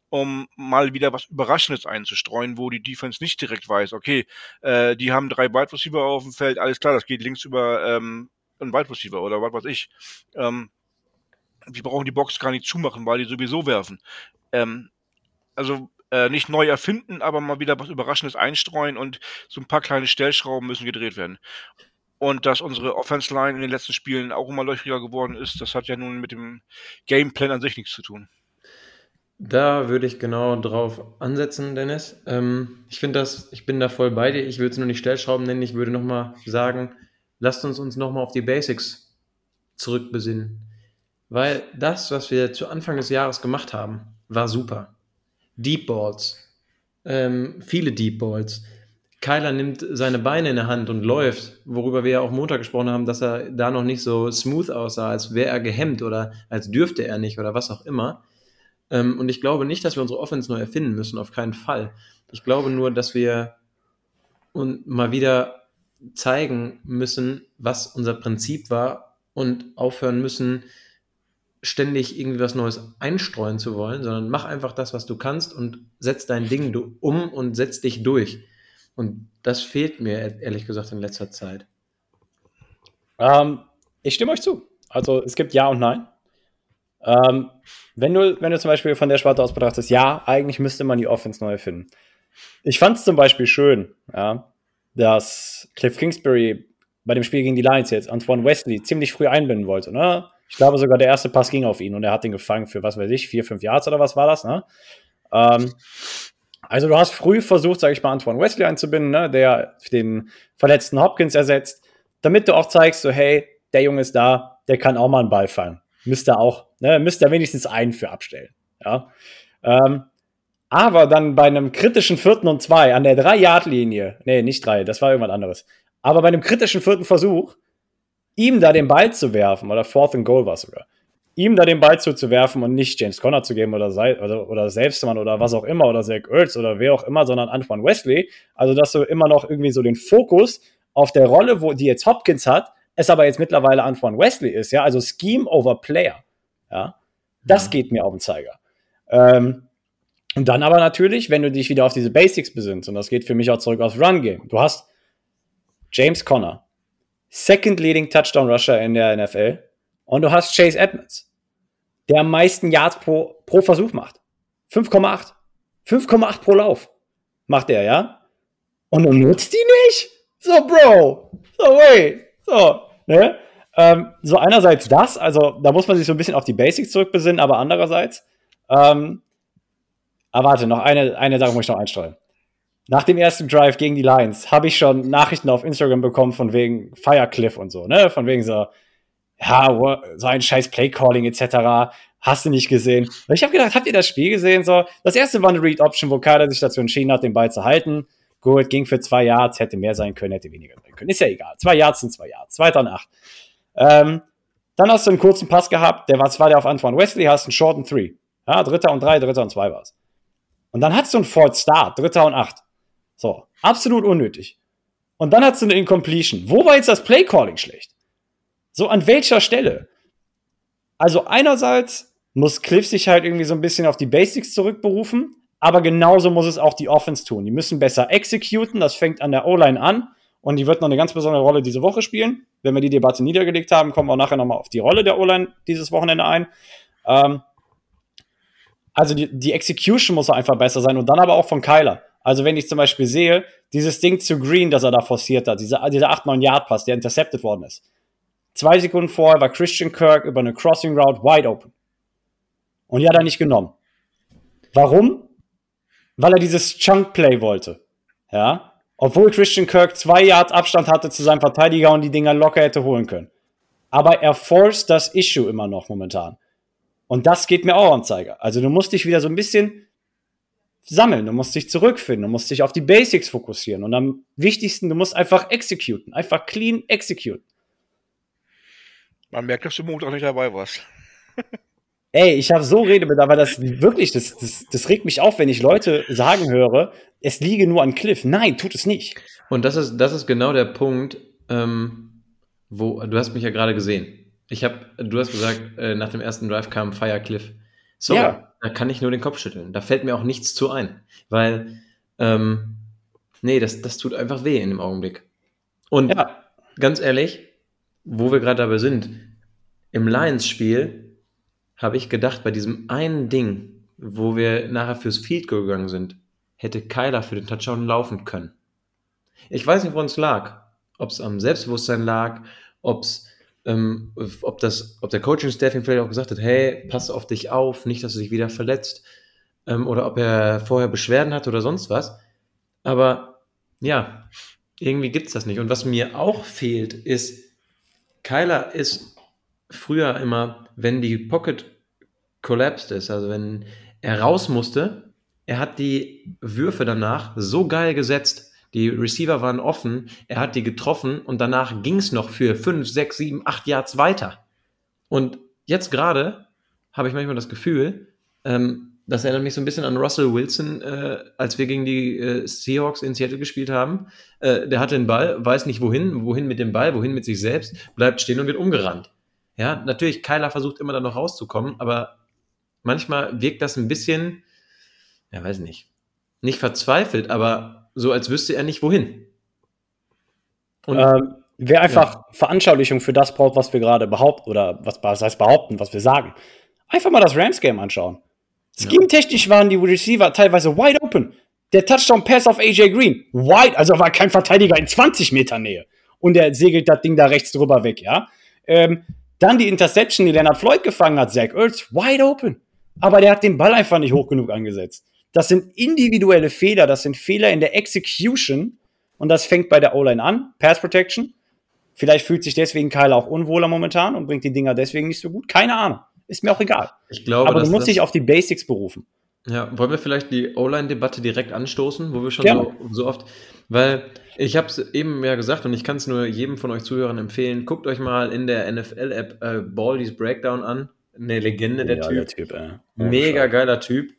um mal wieder was Überraschendes einzustreuen, wo die Defense nicht direkt weiß, okay, äh, die haben drei Wide Receiver auf dem Feld, alles klar, das geht links über ähm, einen Wide Receiver oder was weiß ich. Ähm, die brauchen die Box gar nicht zumachen, weil die sowieso werfen. Ähm, also äh, nicht neu erfinden, aber mal wieder was Überraschendes einstreuen und so ein paar kleine Stellschrauben müssen gedreht werden. Und dass unsere Offense Line in den letzten Spielen auch immer löchriger geworden ist, das hat ja nun mit dem Gameplan an sich nichts zu tun. Da würde ich genau drauf ansetzen, Dennis. Ähm, ich finde das, ich bin da voll bei dir. Ich würde es nur nicht Stellschrauben nennen. Ich würde nochmal sagen, lasst uns uns nochmal auf die Basics zurückbesinnen. Weil das, was wir zu Anfang des Jahres gemacht haben, war super. Deep Balls. Ähm, viele Deep Balls. Kyler nimmt seine Beine in der Hand und läuft, worüber wir ja auch Montag gesprochen haben, dass er da noch nicht so smooth aussah, als wäre er gehemmt oder als dürfte er nicht oder was auch immer. Ähm, und ich glaube nicht, dass wir unsere Offense neu erfinden müssen, auf keinen Fall. Ich glaube nur, dass wir und mal wieder zeigen müssen, was unser Prinzip war und aufhören müssen, ständig irgendwie was Neues einstreuen zu wollen, sondern mach einfach das, was du kannst und setz dein Ding um und setz dich durch. Und das fehlt mir ehrlich gesagt in letzter Zeit. Ähm, ich stimme euch zu. Also es gibt Ja und Nein. Ähm, wenn, du, wenn du zum Beispiel von der Sparte aus betrachtest, ja, eigentlich müsste man die Offense neu finden. Ich fand es zum Beispiel schön, ja, dass Cliff Kingsbury bei dem Spiel gegen die Lions jetzt Antoine Wesley ziemlich früh einbinden wollte. Ne? Ich glaube sogar, der erste Pass ging auf ihn und er hat den gefangen für, was weiß ich, vier, fünf Yards oder was war das, ne? Ähm, also du hast früh versucht, sage ich mal, Antoine Wesley einzubinden, ne, der den verletzten Hopkins ersetzt, damit du auch zeigst, so hey, der Junge ist da, der kann auch mal einen Ball fangen. Müsste auch, ne, müsste wenigstens einen für abstellen. Ja. Ähm, aber dann bei einem kritischen vierten und zwei an der Drei-Yard-Linie, nee, nicht drei, das war irgendwas anderes. Aber bei einem kritischen vierten Versuch ihm da den Ball zu werfen, oder Fourth and Goal war sogar, ihm da den Ball zuzuwerfen und nicht James Conner zu geben oder, oder, oder Selbstmann oder was auch immer oder Zach Ertz oder wer auch immer, sondern Antoine Wesley. Also, dass du immer noch irgendwie so den Fokus auf der Rolle, wo die jetzt Hopkins hat, es aber jetzt mittlerweile Antoine Wesley ist, ja, also Scheme over Player, ja, das mhm. geht mir auf den Zeiger. Ähm, und dann aber natürlich, wenn du dich wieder auf diese Basics besinnst, und das geht für mich auch zurück aufs Run-Game. Du hast James Conner, Second Leading Touchdown Rusher in der NFL. Und du hast Chase Edmonds, der am meisten Yards pro, pro Versuch macht. 5,8. 5,8 pro Lauf macht er, ja? Und du nutzt die nicht? So, Bro. So, wait. So, ne? Ähm, so einerseits das, also da muss man sich so ein bisschen auf die Basics zurückbesinnen, aber andererseits, ähm, aber warte, noch eine, eine Sache muss ich noch einstreuen nach dem ersten Drive gegen die Lions habe ich schon Nachrichten auf Instagram bekommen von wegen Firecliff und so, ne? Von wegen so, ja, so ein scheiß Playcalling etc. Hast du nicht gesehen? Und ich habe gedacht, habt ihr das Spiel gesehen? So, das erste war eine Read Option, wo Kader sich dazu entschieden hat, den Ball zu halten. Gut, ging für zwei Yards, hätte mehr sein können, hätte weniger sein können. Ist ja egal. Zwei Yards sind zwei Yards. Zweiter und acht. Ähm, dann hast du einen kurzen Pass gehabt, der war zwar der auf Antoine Wesley, hast einen Short and Three. Ja, dritter und drei, dritter und zwei war's. Und dann hast du einen Fourth Start, dritter und acht. So, absolut unnötig. Und dann hat sie eine Incompletion. Wo war jetzt das Playcalling schlecht? So, an welcher Stelle? Also einerseits muss Cliff sich halt irgendwie so ein bisschen auf die Basics zurückberufen, aber genauso muss es auch die Offense tun. Die müssen besser exekuten, das fängt an der O-Line an und die wird noch eine ganz besondere Rolle diese Woche spielen. Wenn wir die Debatte niedergelegt haben, kommen wir auch nachher nochmal auf die Rolle der O-Line dieses Wochenende ein. Ähm, also die, die Execution muss einfach besser sein und dann aber auch von Kyler. Also wenn ich zum Beispiel sehe, dieses Ding zu Green, das er da forciert hat, dieser, dieser 8-9-Yard-Pass, der intercepted worden ist. Zwei Sekunden vorher war Christian Kirk über eine Crossing Route wide open. Und die hat er nicht genommen. Warum? Weil er dieses Chunk Play wollte. Ja. Obwohl Christian Kirk zwei Yards Abstand hatte zu seinem Verteidiger und die Dinger locker hätte holen können. Aber er forced das Issue immer noch momentan. Und das geht mir auch am Zeiger. Also du musst dich wieder so ein bisschen sammeln, du musst dich zurückfinden, du musst dich auf die Basics fokussieren. Und am wichtigsten, du musst einfach executen, einfach clean executen. Man merkt, dass du Montag nicht dabei warst. <laughs> Ey, ich habe so Redebedarf, aber das wirklich, das, das, das regt mich auf, wenn ich Leute sagen höre, es liege nur an Cliff. Nein, tut es nicht. Und das ist, das ist genau der Punkt, ähm, wo du hast mich ja gerade gesehen. Ich habe, du hast gesagt, äh, nach dem ersten Drive kam Fire Cliff. So, ja. Da kann ich nur den Kopf schütteln. Da fällt mir auch nichts zu ein, weil ähm, nee, das, das tut einfach weh in dem Augenblick. Und ja. ganz ehrlich, wo wir gerade dabei sind, im Lions-Spiel habe ich gedacht, bei diesem einen Ding, wo wir nachher fürs Field Goal gegangen sind, hätte Kyler für den Touchdown laufen können. Ich weiß nicht, woran es lag. Ob es am Selbstbewusstsein lag, ob's, ähm, ob, das, ob der Coaching-Staff ihm vielleicht auch gesagt hat, hey, pass auf dich auf, nicht, dass du dich wieder verletzt. Ähm, oder ob er vorher Beschwerden hat oder sonst was. Aber ja, irgendwie gibt es das nicht. Und was mir auch fehlt, ist, Kyler ist früher immer, wenn die Pocket collapsed ist, also wenn er raus musste, er hat die Würfe danach so geil gesetzt. Die Receiver waren offen, er hat die getroffen und danach ging es noch für 5, 6, 7, 8 Yards weiter. Und jetzt gerade habe ich manchmal das Gefühl, ähm, das erinnert mich so ein bisschen an Russell Wilson, äh, als wir gegen die äh, Seahawks in Seattle gespielt haben. Äh, der hatte den Ball, weiß nicht wohin, wohin mit dem Ball, wohin mit sich selbst, bleibt stehen und wird umgerannt. Ja, natürlich, Kyler versucht immer dann noch rauszukommen, aber manchmal wirkt das ein bisschen, ja, weiß nicht, nicht verzweifelt, aber so, als wüsste er nicht wohin. Und, ähm, wer einfach ja. Veranschaulichung für das braucht, was wir gerade behaupten, oder was, was heißt behaupten, was wir sagen, einfach mal das Rams-Game anschauen. Scheme-technisch waren die Receiver teilweise wide open. Der Touchdown-Pass auf AJ Green, wide, also war kein Verteidiger in 20 Meter Nähe. Und er segelt das Ding da rechts drüber weg, ja. Ähm, dann die Interception, die Leonard Floyd gefangen hat, Zach Ertz, wide open. Aber der hat den Ball einfach nicht hoch genug angesetzt. Das sind individuelle Fehler, das sind Fehler in der Execution. Und das fängt bei der O-Line an, Pass Protection. Vielleicht fühlt sich deswegen Kyle auch unwohler momentan und bringt die Dinger deswegen nicht so gut. Keine Ahnung. Ist mir auch egal. Ich glaube, Aber du musst dich auf die Basics berufen. Ja, wollen wir vielleicht die O-Line-Debatte direkt anstoßen, wo wir schon so, so, oft, weil ich habe es eben ja gesagt und ich kann es nur jedem von euch Zuhörern empfehlen, guckt euch mal in der NFL-App äh, Baldies Breakdown an, eine Legende der ja, Typ, der typ äh. mega geiler Typ.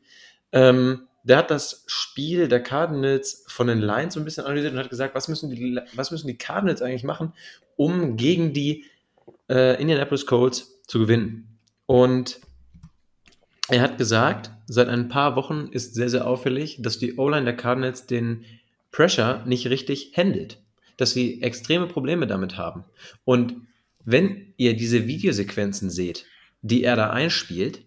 Ähm, der hat das Spiel der Cardinals von den Lions so ein bisschen analysiert und hat gesagt, was müssen die, was müssen die Cardinals eigentlich machen, um gegen die äh, Indianapolis Colts zu gewinnen. Und er hat gesagt, seit ein paar Wochen ist sehr, sehr auffällig, dass die O-Line der Cardinals den Pressure nicht richtig handelt. Dass sie extreme Probleme damit haben. Und wenn ihr diese Videosequenzen seht, die er da einspielt,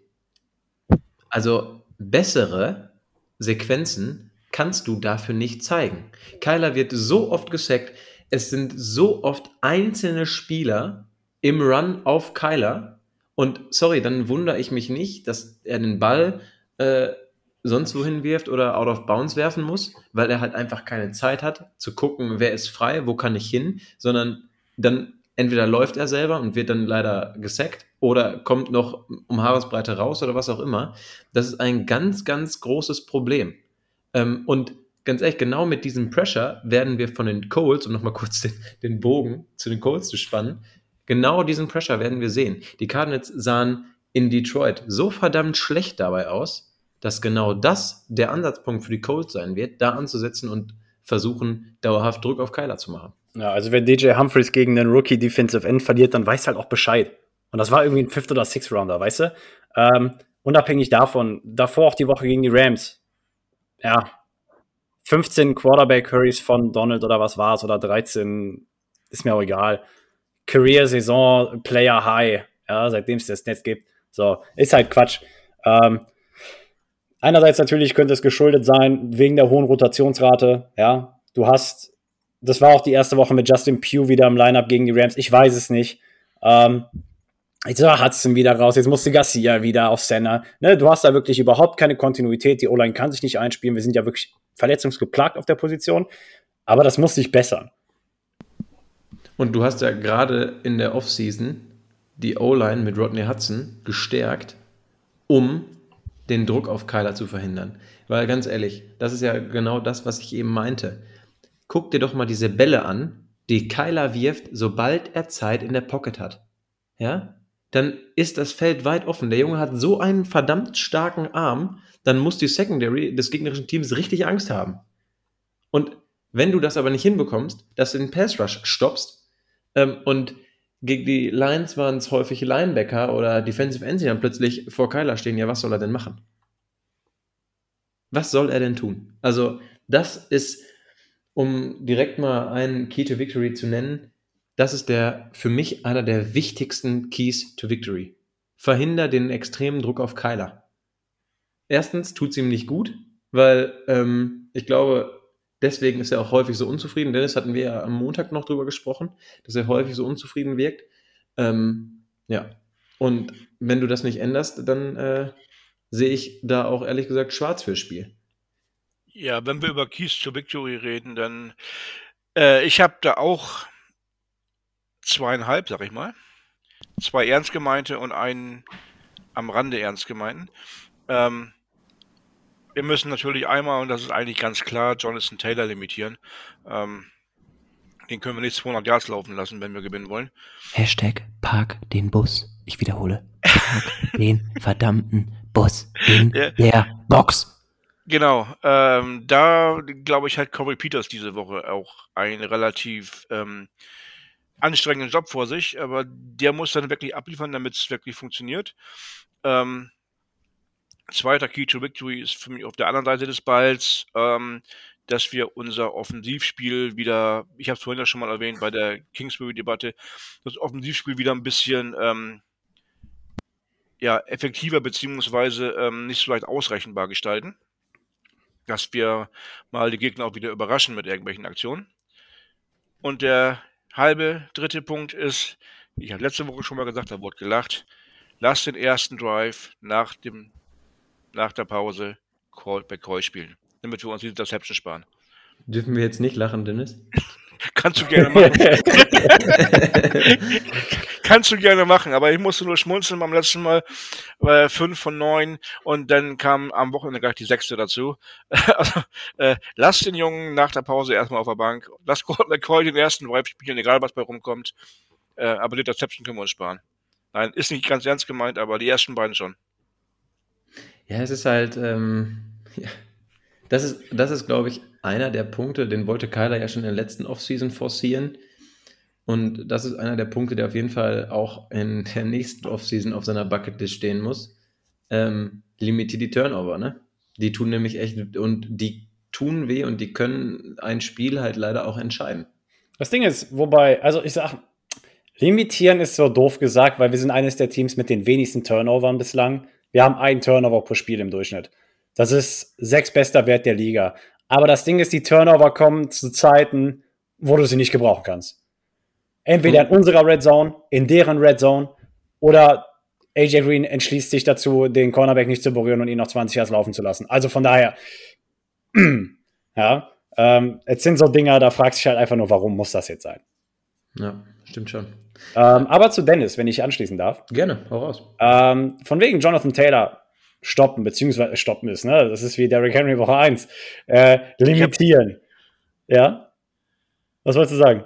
also bessere Sequenzen kannst du dafür nicht zeigen. Kyler wird so oft gesackt, es sind so oft einzelne Spieler im Run auf Kyler, und sorry, dann wundere ich mich nicht, dass er den Ball äh, sonst wohin wirft oder out of bounds werfen muss, weil er halt einfach keine Zeit hat zu gucken, wer ist frei, wo kann ich hin, sondern dann entweder läuft er selber und wird dann leider gesackt oder kommt noch um Haaresbreite raus oder was auch immer. Das ist ein ganz, ganz großes Problem. Ähm, und ganz ehrlich, genau mit diesem Pressure werden wir von den Colts, um nochmal kurz den, den Bogen zu den Colts zu spannen, Genau diesen Pressure werden wir sehen. Die Cardinals sahen in Detroit so verdammt schlecht dabei aus, dass genau das der Ansatzpunkt für die Colts sein wird, da anzusetzen und versuchen, dauerhaft Druck auf Kyler zu machen. Ja, also wenn DJ Humphreys gegen den Rookie Defensive End verliert, dann weiß halt auch Bescheid. Und das war irgendwie ein Fifth- oder Sixth-Rounder, weißt du? Ähm, unabhängig davon, davor auch die Woche gegen die Rams. ja, 15 Quarterback-Hurries von Donald oder was war es, oder 13, ist mir auch egal. Career-Saison, Player High, ja, seitdem es das Netz gibt. So, ist halt Quatsch. Ähm, einerseits natürlich könnte es geschuldet sein wegen der hohen Rotationsrate. Ja, du hast, das war auch die erste Woche mit Justin Pugh wieder im Lineup gegen die Rams. Ich weiß es nicht. Ähm, Jetzt war Hudson wieder raus, jetzt musste Garcia wieder auf Center. Ne, du hast da wirklich überhaupt keine Kontinuität. Die O-Line kann sich nicht einspielen. Wir sind ja wirklich verletzungsgeplagt auf der Position. Aber das muss sich bessern. Und du hast ja gerade in der Offseason die O-Line mit Rodney Hudson gestärkt, um den Druck auf Kyler zu verhindern. Weil ganz ehrlich, das ist ja genau das, was ich eben meinte. Guck dir doch mal diese Bälle an, die Kyler wirft, sobald er Zeit in der Pocket hat. Ja? Dann ist das Feld weit offen. Der Junge hat so einen verdammt starken Arm, dann muss die Secondary des gegnerischen Teams richtig Angst haben. Und wenn du das aber nicht hinbekommst, dass du den Pass Rush stoppst ähm, und gegen die Lions waren es häufig Linebacker oder Defensive Ends, die dann plötzlich vor Kyler stehen. Ja, was soll er denn machen? Was soll er denn tun? Also, das ist, um direkt mal einen Key to Victory zu nennen, das ist der für mich einer der wichtigsten Keys to Victory. Verhinder den extremen Druck auf Kyler. Erstens tut es ihm nicht gut, weil ähm, ich glaube, Deswegen ist er auch häufig so unzufrieden. Dennis hatten wir ja am Montag noch drüber gesprochen, dass er häufig so unzufrieden wirkt. Ähm, ja. Und wenn du das nicht änderst, dann äh, sehe ich da auch ehrlich gesagt schwarz fürs Spiel. Ja, wenn wir über Keys to Victory reden, dann äh, ich habe da auch zweieinhalb, sag ich mal. Zwei ernst gemeinte und einen am Rande ernst gemeinten. Ähm, wir müssen natürlich einmal, und das ist eigentlich ganz klar, Jonathan Taylor limitieren. Ähm, den können wir nicht 200 Yards laufen lassen, wenn wir gewinnen wollen. Hashtag Park den Bus. Ich wiederhole. Park <laughs> den verdammten Bus in ja. der Box. Genau. Ähm, da glaube ich, hat Corey Peters diese Woche auch einen relativ ähm, anstrengenden Job vor sich, aber der muss dann wirklich abliefern, damit es wirklich funktioniert. Ähm, zweiter Key to Victory ist für mich auf der anderen Seite des Balls, ähm, dass wir unser Offensivspiel wieder, ich habe es vorhin ja schon mal erwähnt bei der Kingsbury-Debatte, das Offensivspiel wieder ein bisschen ähm, ja, effektiver beziehungsweise ähm, nicht so leicht ausrechenbar gestalten. Dass wir mal die Gegner auch wieder überraschen mit irgendwelchen Aktionen. Und der halbe dritte Punkt ist, ich habe letzte Woche schon mal gesagt, da wurde gelacht, lass den ersten Drive nach dem nach der Pause bei Call spielen, damit wir uns die Interception sparen. Dürfen wir jetzt nicht lachen, Dennis? Kannst du gerne machen. <laughs> Kannst du gerne machen, aber ich musste nur schmunzeln beim letzten Mal. Äh, fünf von neun und dann kam am Wochenende gleich die sechste dazu. <laughs> also, äh, lass den Jungen nach der Pause erstmal auf der Bank. Lass McCoy den ersten Drive spielen, egal was bei rumkommt. Äh, aber die Interception können wir uns sparen. Nein, ist nicht ganz ernst gemeint, aber die ersten beiden schon. Ja, es ist halt, ähm, ja. Das ist, das ist, glaube ich, einer der Punkte, den wollte Kyler ja schon in der letzten Offseason forcieren. Und das ist einer der Punkte, der auf jeden Fall auch in der nächsten Offseason auf seiner Bucketlist stehen muss. Ähm, limitiert die Turnover, ne? Die tun nämlich echt, und die tun weh und die können ein Spiel halt leider auch entscheiden. Das Ding ist, wobei, also ich sag, limitieren ist so doof gesagt, weil wir sind eines der Teams mit den wenigsten Turnovern bislang. Wir haben einen Turnover pro Spiel im Durchschnitt. Das ist sechs bester Wert der Liga. Aber das Ding ist, die Turnover kommen zu Zeiten, wo du sie nicht gebrauchen kannst. Entweder in unserer Red Zone, in deren Red Zone oder AJ Green entschließt sich dazu, den Cornerback nicht zu berühren und ihn noch 20 Yards laufen zu lassen. Also von daher, <clears throat> ja, ähm, jetzt sind so Dinger, da fragst du dich halt einfach nur, warum muss das jetzt sein? Ja, stimmt schon. Ähm, aber zu Dennis, wenn ich anschließen darf. Gerne, hau raus. Ähm, von wegen Jonathan Taylor stoppen, beziehungsweise stoppen ist, ne? Das ist wie Derrick Henry Woche 1. Äh, limitieren. Ja? Was wolltest du sagen?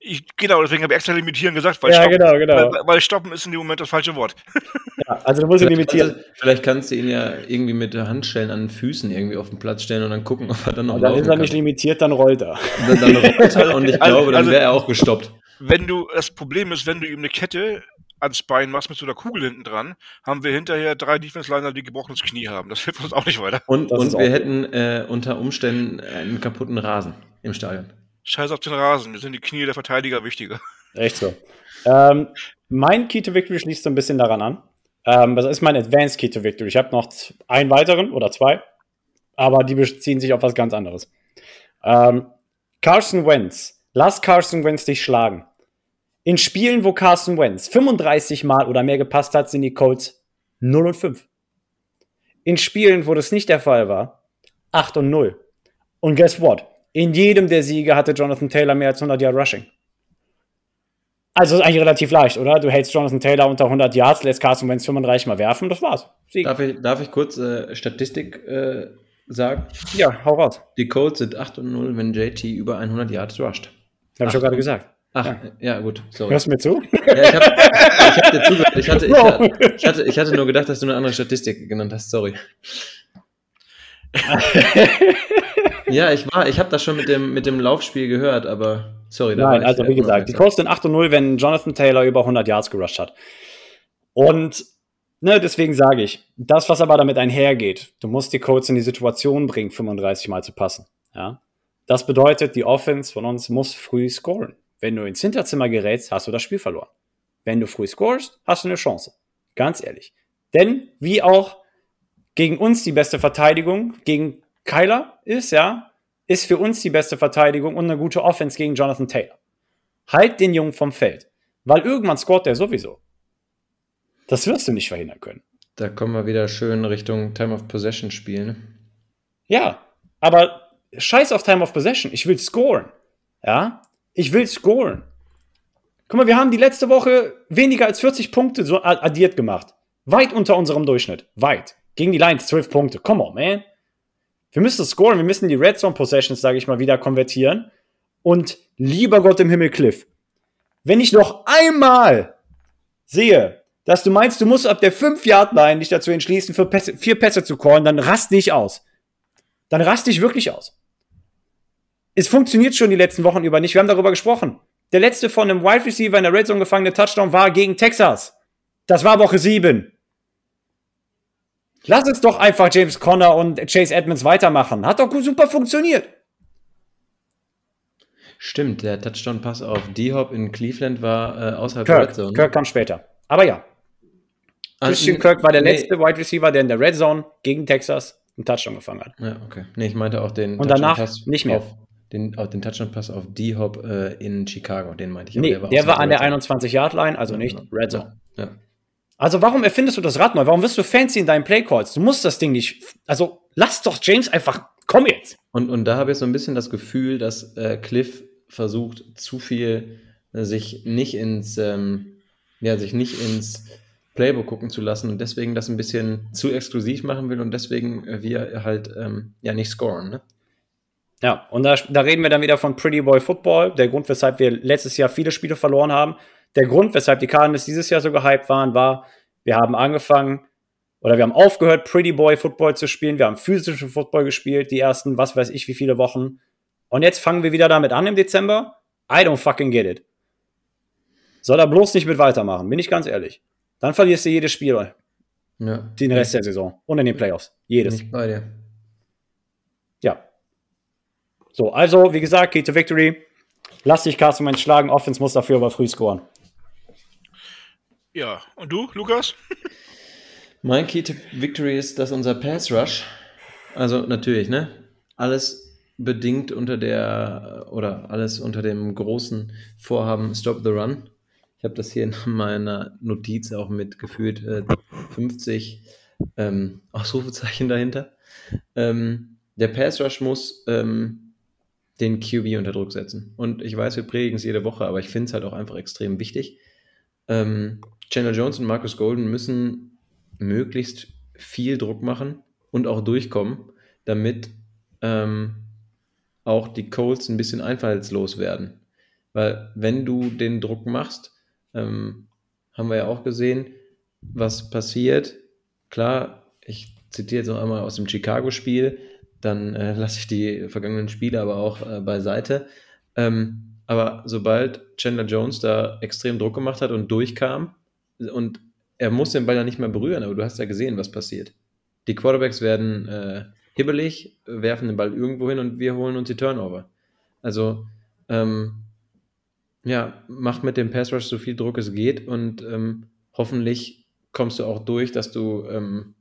Ich, genau, deswegen habe ich extra limitieren gesagt, weil, ja, stoppen, genau, genau. Weil, weil, stoppen ist in dem Moment das falsche Wort. <laughs> Ja, also du musst ihn limitieren. Du, vielleicht kannst du ihn ja irgendwie mit der Handschellen an den Füßen irgendwie auf den Platz stellen und dann gucken, ob er dann noch und Dann ist er kann. nicht limitiert, dann rollt er. Dann, dann rollt er und ich also, glaube, dann also, wäre er auch gestoppt wenn du, das Problem ist, wenn du ihm eine Kette ans Bein machst mit so einer Kugel hinten dran, haben wir hinterher drei Defense-Liner, die gebrochenes Knie haben. Das hilft uns auch nicht weiter. Und, und wir hätten äh, unter Umständen einen kaputten Rasen im Stadion. Scheiß auf den Rasen, mir sind die Knie der Verteidiger wichtiger. Echt so. Ähm, mein Key to Victory schließt so ein bisschen daran an. Ähm, das ist mein Advanced Key to Victory. Ich habe noch einen weiteren oder zwei, aber die beziehen sich auf was ganz anderes. Ähm, Carson Wentz. Lass Carson Wentz dich schlagen. In Spielen, wo Carson Wentz 35 Mal oder mehr gepasst hat, sind die Colts 0 und 5. In Spielen, wo das nicht der Fall war, 8 und 0. Und guess what? In jedem der Siege hatte Jonathan Taylor mehr als 100 Yard Rushing. Also ist eigentlich relativ leicht, oder? Du hältst Jonathan Taylor unter 100 Yards, lässt Carson Wentz 35 Mal werfen, das war's. Sieg. Darf ich, darf ich kurz äh, Statistik äh, sagen? Ja, hau raus. Die Colts sind 8 und 0, wenn JT über 100 Yards rusht. Hab ich doch gerade gesagt. Ach, ja, gut, sorry. Hörst du mir zu? Ja, ich habe hab dir zugehört. Ich hatte, ich, hatte, ich, hatte, ich hatte nur gedacht, dass du eine andere Statistik genannt hast. Sorry. <laughs> ja, ich war, ich habe das schon mit dem, mit dem Laufspiel gehört, aber sorry. Nein, also wie gesagt, die Colts sind 8 und 0, wenn Jonathan Taylor über 100 Yards gerusht hat. Und ne, deswegen sage ich, das, was aber damit einhergeht, du musst die Colts in die Situation bringen, 35 Mal zu passen. Ja? Das bedeutet, die Offense von uns muss früh scoren. Wenn du ins Hinterzimmer gerätst, hast du das Spiel verloren. Wenn du früh scorest, hast du eine Chance. Ganz ehrlich. Denn wie auch gegen uns die beste Verteidigung gegen Kyler ist, ja, ist für uns die beste Verteidigung und eine gute Offense gegen Jonathan Taylor. Halt den Jungen vom Feld. Weil irgendwann scoret der sowieso. Das wirst du nicht verhindern können. Da kommen wir wieder schön Richtung Time of Possession spielen. Ja, aber scheiß auf Time of Possession. Ich will scoren. Ja, ich will scoren. Guck mal, wir haben die letzte Woche weniger als 40 Punkte so addiert gemacht. Weit unter unserem Durchschnitt. Weit. Gegen die Lions 12 Punkte. Come on, man. Wir müssen scoren. Wir müssen die Red Zone Possessions, sage ich mal, wieder konvertieren. Und lieber Gott im Himmel, Cliff, wenn ich noch einmal sehe, dass du meinst, du musst ab der 5-Yard-Line dich dazu entschließen, für Pässe, vier Pässe zu callen, dann rast dich aus. Dann rast dich wirklich aus. Es funktioniert schon die letzten Wochen über nicht. Wir haben darüber gesprochen. Der letzte von einem Wide Receiver in der Red Zone gefangene Touchdown war gegen Texas. Das war Woche 7. Lass es doch einfach James Conner und Chase Edmonds weitermachen. Hat doch super funktioniert. Stimmt, der Touchdown-Pass auf D-Hop in Cleveland war äh, außerhalb der Red Kirk, Zone. Kirk kam später. Aber ja, Ah, Christian nee, Kirk war der nee. letzte Wide Receiver, der in der Red Zone gegen Texas einen Touchdown gefangen hat. Ja, okay. Nee, ich meinte auch den Und danach nicht mehr. Auf, den, den Touchdown-Pass auf D-Hop äh, in Chicago, den meinte ich. Nee, der war außerhalb an der Red Zone. 21-Yard-Line, also Ja, nicht genau. Red Zone. Ja. Also warum erfindest du das Rad neu? Warum wirst du fancy in deinen Playcalls? Du musst das Ding nicht. Also lass doch James einfach. Komm jetzt. Und, und da habe ich so ein bisschen das Gefühl, dass äh, Cliff versucht, zu viel äh, sich nicht ins, ähm, ja, sich nicht ins Playbook gucken zu lassen und deswegen das ein bisschen zu exklusiv machen will und deswegen äh, wir halt ähm, ja nicht scoren. Ne? Ja, und da, da reden wir dann wieder von Pretty Boy Football. Der Grund, weshalb wir letztes Jahr viele Spiele verloren haben. Der Grund, weshalb die Cardinals dieses Jahr so gehypt waren, war, wir haben angefangen oder wir haben aufgehört, Pretty Boy Football zu spielen. Wir haben physischen Football gespielt, die ersten, was weiß ich, wie viele Wochen. Und jetzt fangen wir wieder damit an im Dezember. I don't fucking get it. Soll er bloß nicht mit weitermachen, bin ich ganz ehrlich. Dann verlierst du jedes Spiel, Ja. den Rest der Saison und in den Playoffs. Jedes. ich bei dir. So, also, wie gesagt, Key to Victory. Lass dich Carson Wentz schlagen. Offense muss dafür aber früh scoren. Ja, und du, Lukas? <laughs> Mein Key to Victory ist, dass unser Pass Rush, also natürlich, ne, alles bedingt unter der, oder alles unter dem großen Vorhaben Stop the Run. Ich habe das hier in meiner Notiz auch mitgeführt, äh, 50 ähm, <laughs> Ausrufezeichen dahinter. Ähm, der Pass Rush muss ähm, den QB unter Druck setzen. Und ich weiß, wir predigen es jede Woche, aber ich finde es halt auch einfach extrem wichtig. Ähm, Chandler Jones und Marcus Golden müssen möglichst viel Druck machen und auch durchkommen, damit ähm, auch die Colts ein bisschen einfallslos werden. Weil wenn du den Druck machst, ähm, haben wir ja auch gesehen, was passiert. Klar, ich zitiere jetzt noch einmal aus dem Chicago-Spiel, dann äh, <laughs> lasse ich die vergangenen Spiele aber auch äh, beiseite. Ähm, aber sobald Chandler Jones da extrem Druck gemacht hat und durchkam, und er muss den Ball ja nicht mehr berühren, aber du hast ja gesehen, was passiert. Die Quarterbacks werden äh, hibbelig, werfen den Ball irgendwo hin und wir holen uns die Turnover. Also, ähm, ja, mach mit dem Pass Rush so viel Druck es geht und ähm, hoffentlich kommst du auch durch, dass du ähm,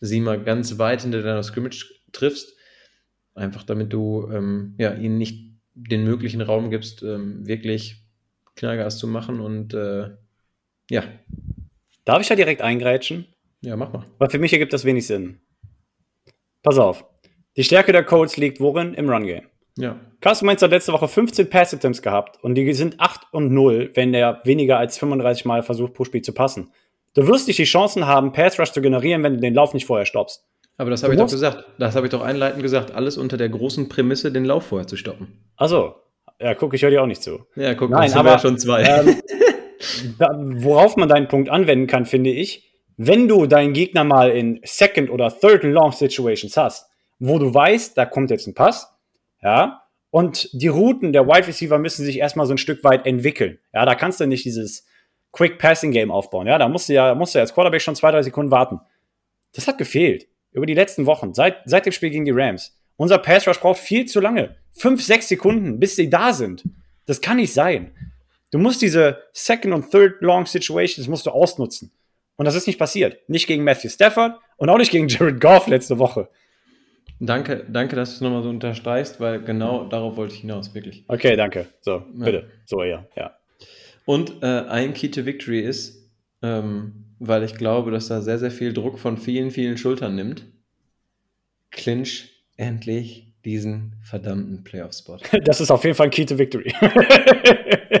sie mal ganz weit hinter deiner Scrimmage triffst. Einfach damit du ähm, ja, ihnen nicht den möglichen Raum gibst, ähm, wirklich Knallgas zu machen und äh, ja. Darf ich da direkt eingrätschen? Ja, mach mal. Weil für mich ergibt das wenig Sinn. Pass auf. Die Stärke der Colts liegt worin? Im Run-Game. Ja. Carson Wentz hat letzte Woche 15 Pass-Attempts gehabt und die sind 8 und 0, wenn der weniger als 35 Mal versucht, pro Spiel zu passen. Du wirst nicht die Chancen haben, Pass-Rush zu generieren, wenn du den Lauf nicht vorher stoppst. Aber das habe ich doch gesagt. Das habe ich doch einleitend gesagt. Alles unter der großen Prämisse, den Lauf vorher zu stoppen. Also, ja, guck, ich höre dir auch nicht zu. Ja, guck, Nein, aber, wir ja schon zwei. Ähm, <laughs> da, worauf man deinen Punkt anwenden kann, finde ich, wenn du deinen Gegner mal in Second oder Third and Long Situations hast, wo du weißt, da kommt jetzt ein Pass, ja, und die Routen der Wide Receiver müssen sich erstmal so ein Stück weit entwickeln. Ja, da kannst du nicht dieses Quick Passing Game aufbauen. Ja, da musst du ja, musst du als Quarterback schon zwei, drei Sekunden warten. Das hat gefehlt. Über die letzten Wochen, seit, seit dem Spiel gegen die Rams. Unser Pass Rush braucht viel zu lange. Fünf, sechs Sekunden, bis sie da sind. Das kann nicht sein. Du musst diese Second und Third Long Situations musst du ausnutzen. Und das ist nicht passiert. Nicht gegen Matthew Stafford und auch nicht gegen Jared Goff letzte Woche. Danke, danke, dass du es nochmal so unterstreichst, weil genau darauf wollte ich hinaus, wirklich. Okay, danke. So, bitte. So, ja, ja. Und äh, ein Key to Victory ist, ähm, weil ich glaube, dass da sehr, sehr viel Druck von vielen, vielen Schultern nimmt. Clinch endlich diesen verdammten Playoff-Spot. <laughs> Das ist auf jeden Fall ein Key to Victory.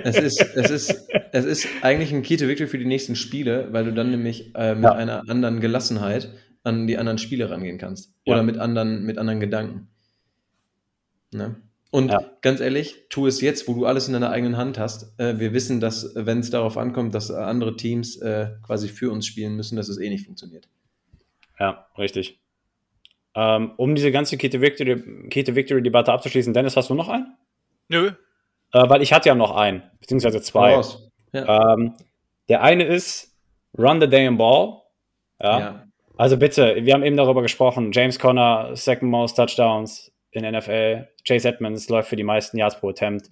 es, ist, es, ist, es ist eigentlich ein Key to Victory für die nächsten Spiele, weil du dann nämlich äh, mit Ja. einer anderen Gelassenheit an die anderen Spiele rangehen kannst. Ja. Oder mit anderen, mit anderen Gedanken. Ne? Und Ja. ganz ehrlich, tu es jetzt, wo du alles in deiner eigenen Hand hast. Äh, wir wissen, dass, äh, wenn es darauf ankommt, dass äh, andere Teams äh, quasi für uns spielen müssen, dass es eh nicht funktioniert. Ja, richtig. Ähm, um diese ganze Key to Victory, Key to Victory Debatte abzuschließen, Dennis, hast du noch einen? Nö. Äh, weil ich hatte ja noch einen, beziehungsweise zwei. Ja. Ähm, der eine ist Run the damn ball. Ja. ja. Also bitte, wir haben eben darüber gesprochen. James Conner, second most Touchdowns in NFL. Chase Edmonds läuft für die meisten Yards pro Attempt.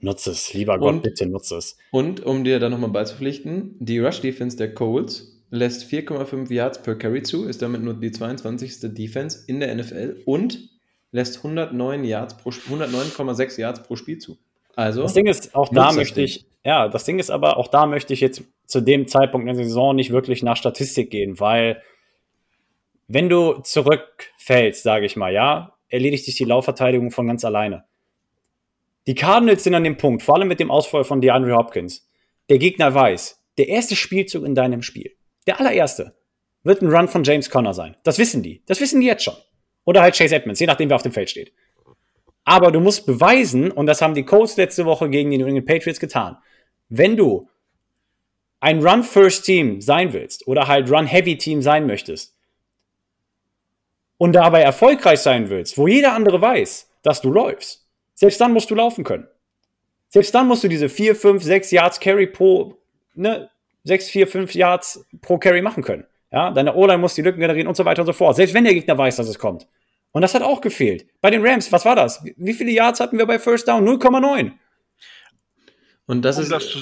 Nutze es, lieber Gott, Und? bitte nutze es. Und um dir da nochmal beizupflichten, die Rush-Defense der Colts lässt 4,5 Yards per Carry zu, ist damit nur die 22. Defense in der NFL und lässt 109 Yards pro 109,6 Yards pro Spiel zu. Also, Das Ding ist, auch da möchte ich, ja, das Ding ist aber, auch da möchte ich jetzt zu dem Zeitpunkt in der Saison nicht wirklich nach Statistik gehen, weil wenn du zurückfällst, sage ich mal, ja, erledigt sich die Laufverteidigung von ganz alleine. Die Cardinals sind an dem Punkt, vor allem mit dem Ausfall von DeAndre Hopkins. Der Gegner weiß, der erste Spielzug in deinem Spiel, der allererste, wird ein Run von James Conner sein. Das wissen die. Das wissen die jetzt schon. Oder halt Chase Edmonds, je nachdem, wer auf dem Feld steht. Aber du musst beweisen, und das haben die Colts letzte Woche gegen die New England Patriots getan, wenn du ein Run-First-Team sein willst oder halt Run-Heavy-Team sein möchtest und dabei erfolgreich sein willst, wo jeder andere weiß, dass du läufst, selbst dann musst du laufen können. Selbst dann musst du diese 4, 5, 6 Yards Carry pro, ne, 6, 4, 5 Yards pro Carry machen können. Ja, deine O-Line muss die Lücken generieren und so weiter und so fort. Selbst wenn der Gegner weiß, dass es kommt. Und das hat auch gefehlt. Bei den Rams, was war das? Wie- viele Yards hatten wir bei First Down? 0,9. und das um ist das zu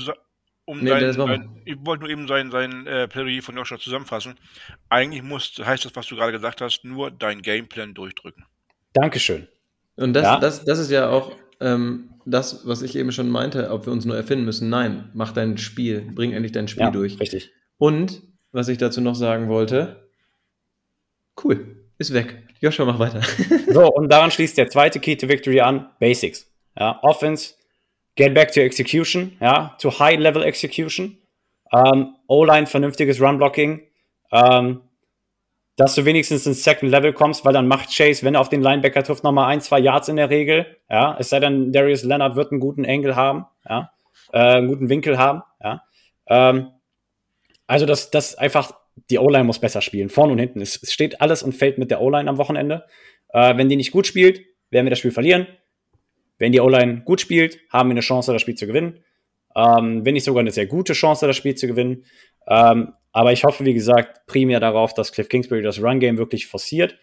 um Nee, sein, sein, ich wollte nur eben sein, sein äh, Plädoyer von Joshua zusammenfassen. Eigentlich muss, heißt das, was du gerade gesagt hast, nur dein Gameplan durchdrücken. Dankeschön. Und das, Ja. das, das ist ja auch ähm, das, was ich eben schon meinte, ob wir uns nur erfinden müssen. Nein, mach dein Spiel, bring endlich dein Spiel Ja, durch. richtig. Und was ich dazu noch sagen wollte, cool, ist weg. Joshua, mach weiter. <laughs> So, und daran schließt der zweite Key to Victory an, Basics. Ja, Offense, get back to execution, ja, to high-level execution. Ähm, O-Line, vernünftiges Run-Blocking. Ähm, dass du wenigstens ins Second Level kommst, weil dann macht Chase, wenn er auf den Linebacker trifft, nochmal ein, zwei Yards in der Regel. Ja, es sei denn, Darius Leonard wird einen guten Engel haben, ja, äh, einen guten Winkel haben, ja. Ähm, also, das, das einfach, die O-Line muss besser spielen, vorne und hinten. Es, es steht alles und fällt mit der O-Line am Wochenende. Äh, wenn die nicht gut spielt, werden wir das Spiel verlieren. Wenn die O-Line gut spielt, haben wir eine Chance, das Spiel zu gewinnen. Ähm, wenn nicht sogar eine sehr gute Chance, das Spiel zu gewinnen. Ähm, aber ich hoffe, wie gesagt, primär darauf, dass Cliff Kingsbury das Run-Game wirklich forciert.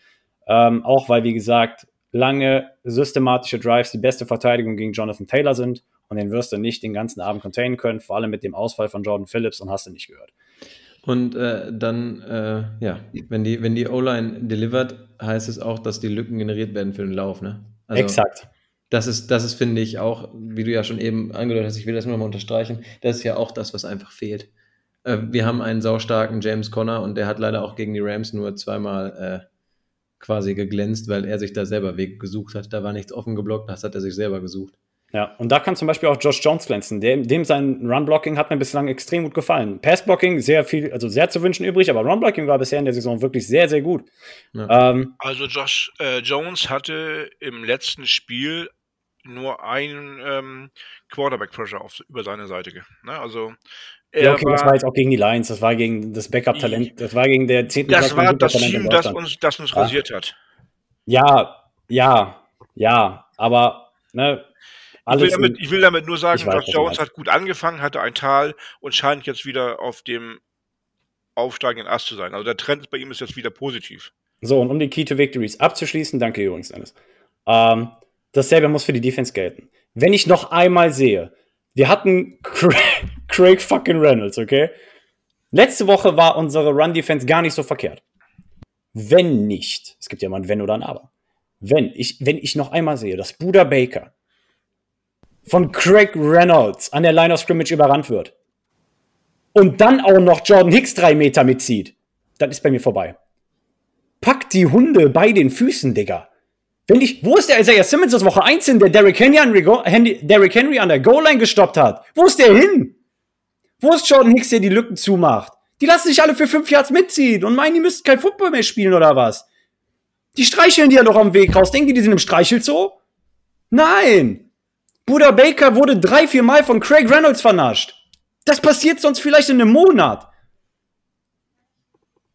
Ähm, auch weil, wie gesagt, lange systematische Drives die beste Verteidigung gegen Jonathan Taylor sind. Und den wirst du nicht den ganzen Abend containen können, vor allem mit dem Ausfall von Jordan Phillips und hast du nicht gehört. Und äh, dann, äh, ja, wenn die, wenn die O-Line delivert, heißt es auch, dass die Lücken generiert werden für den Lauf, ne? Also, Exakt. Das ist, das ist, finde ich, auch, wie du ja schon eben angedeutet hast, ich will das nur mal unterstreichen, das ist ja auch das, was einfach fehlt. Äh, wir haben einen saustarken James Conner und der hat leider auch gegen die Rams nur zweimal äh, quasi geglänzt, weil er sich da selber Wege gesucht hat. Da war nichts offen geblockt, das hat er sich selber gesucht. Ja, und da kann zum Beispiel auch Josh Jones glänzen. Dem, dem sein Run-Blocking hat mir bislang extrem gut gefallen. Pass-Blocking sehr viel, also sehr zu wünschen übrig, aber Run-Blocking war bisher in der Saison wirklich sehr, sehr gut. Ja. Ähm, also Josh äh, Jones hatte im letzten Spiel nur einen ähm, Quarterback-Pressure über seine Seite. Ne? Also ja, okay, war, das war jetzt auch gegen die Lions, das war gegen das Backup-Talent, das war gegen der 10. Das war das Team, das uns, das uns ja. rasiert hat. Ja, ja, ja, aber ne, ich will, damit, ich will, damit, nur sagen, Josh Jones hat gut angefangen, hatte ein Tal und scheint jetzt wieder auf dem aufsteigenden Ast zu sein. Also der Trend bei ihm ist jetzt wieder positiv. So, und um die Key to Victories abzuschließen, danke übrigens, Dennis. Ähm, dasselbe muss für die Defense gelten. Wenn ich noch einmal sehe, wir hatten Craig, <laughs> Craig fucking Reynolds, okay? Letzte Woche war unsere Run-Defense gar nicht so verkehrt. Wenn nicht, es gibt ja mal ein Wenn oder ein Aber. Wenn ich, wenn ich noch einmal sehe, dass Buda Baker von Craig Reynolds an der Line of Scrimmage überrannt wird und dann auch noch Jordan Hicks drei Meter mitzieht, dann ist bei mir vorbei. Pack die Hunde bei den Füßen, Digga. Wenn ich, wo ist der Isaiah Simmons das Woche 1 hin, der Derrick Henry, an, Derrick Henry an der Goal-Line gestoppt hat? Wo ist der hin? Wo ist Jordan Hicks, der die Lücken zumacht? Die lassen sich alle für fünf Yards mitziehen und meinen, die müssten kein Football mehr spielen oder was? Die streicheln die ja noch am Weg raus. Denken die, die sind im Streichelzoo? Nein! Buda Baker wurde drei, vier Mal von Craig Reynolds vernascht. Das passiert sonst vielleicht in einem Monat.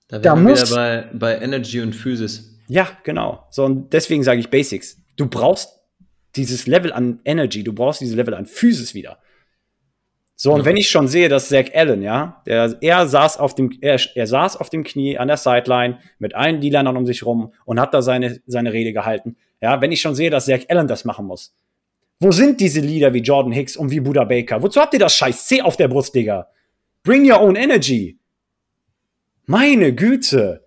Da, da muss bei, bei Energy und Physis. Ja, genau. So, und deswegen sage ich Basics. Du brauchst dieses Level an Energy, du brauchst dieses Level an Physis wieder. So, und ja. wenn ich schon sehe, dass Zach Allen, ja, der, er saß auf dem, er, er saß auf dem Knie an der Sideline mit allen Dealern um sich rum und hat da seine, seine Rede gehalten. Ja, wenn ich schon sehe, dass Zach Allen das machen muss, wo sind diese Lieder wie Jordan Hicks und wie Buda Baker? Wozu habt ihr das scheiß C auf der Brust, Digga? Bring your own energy. Meine Güte.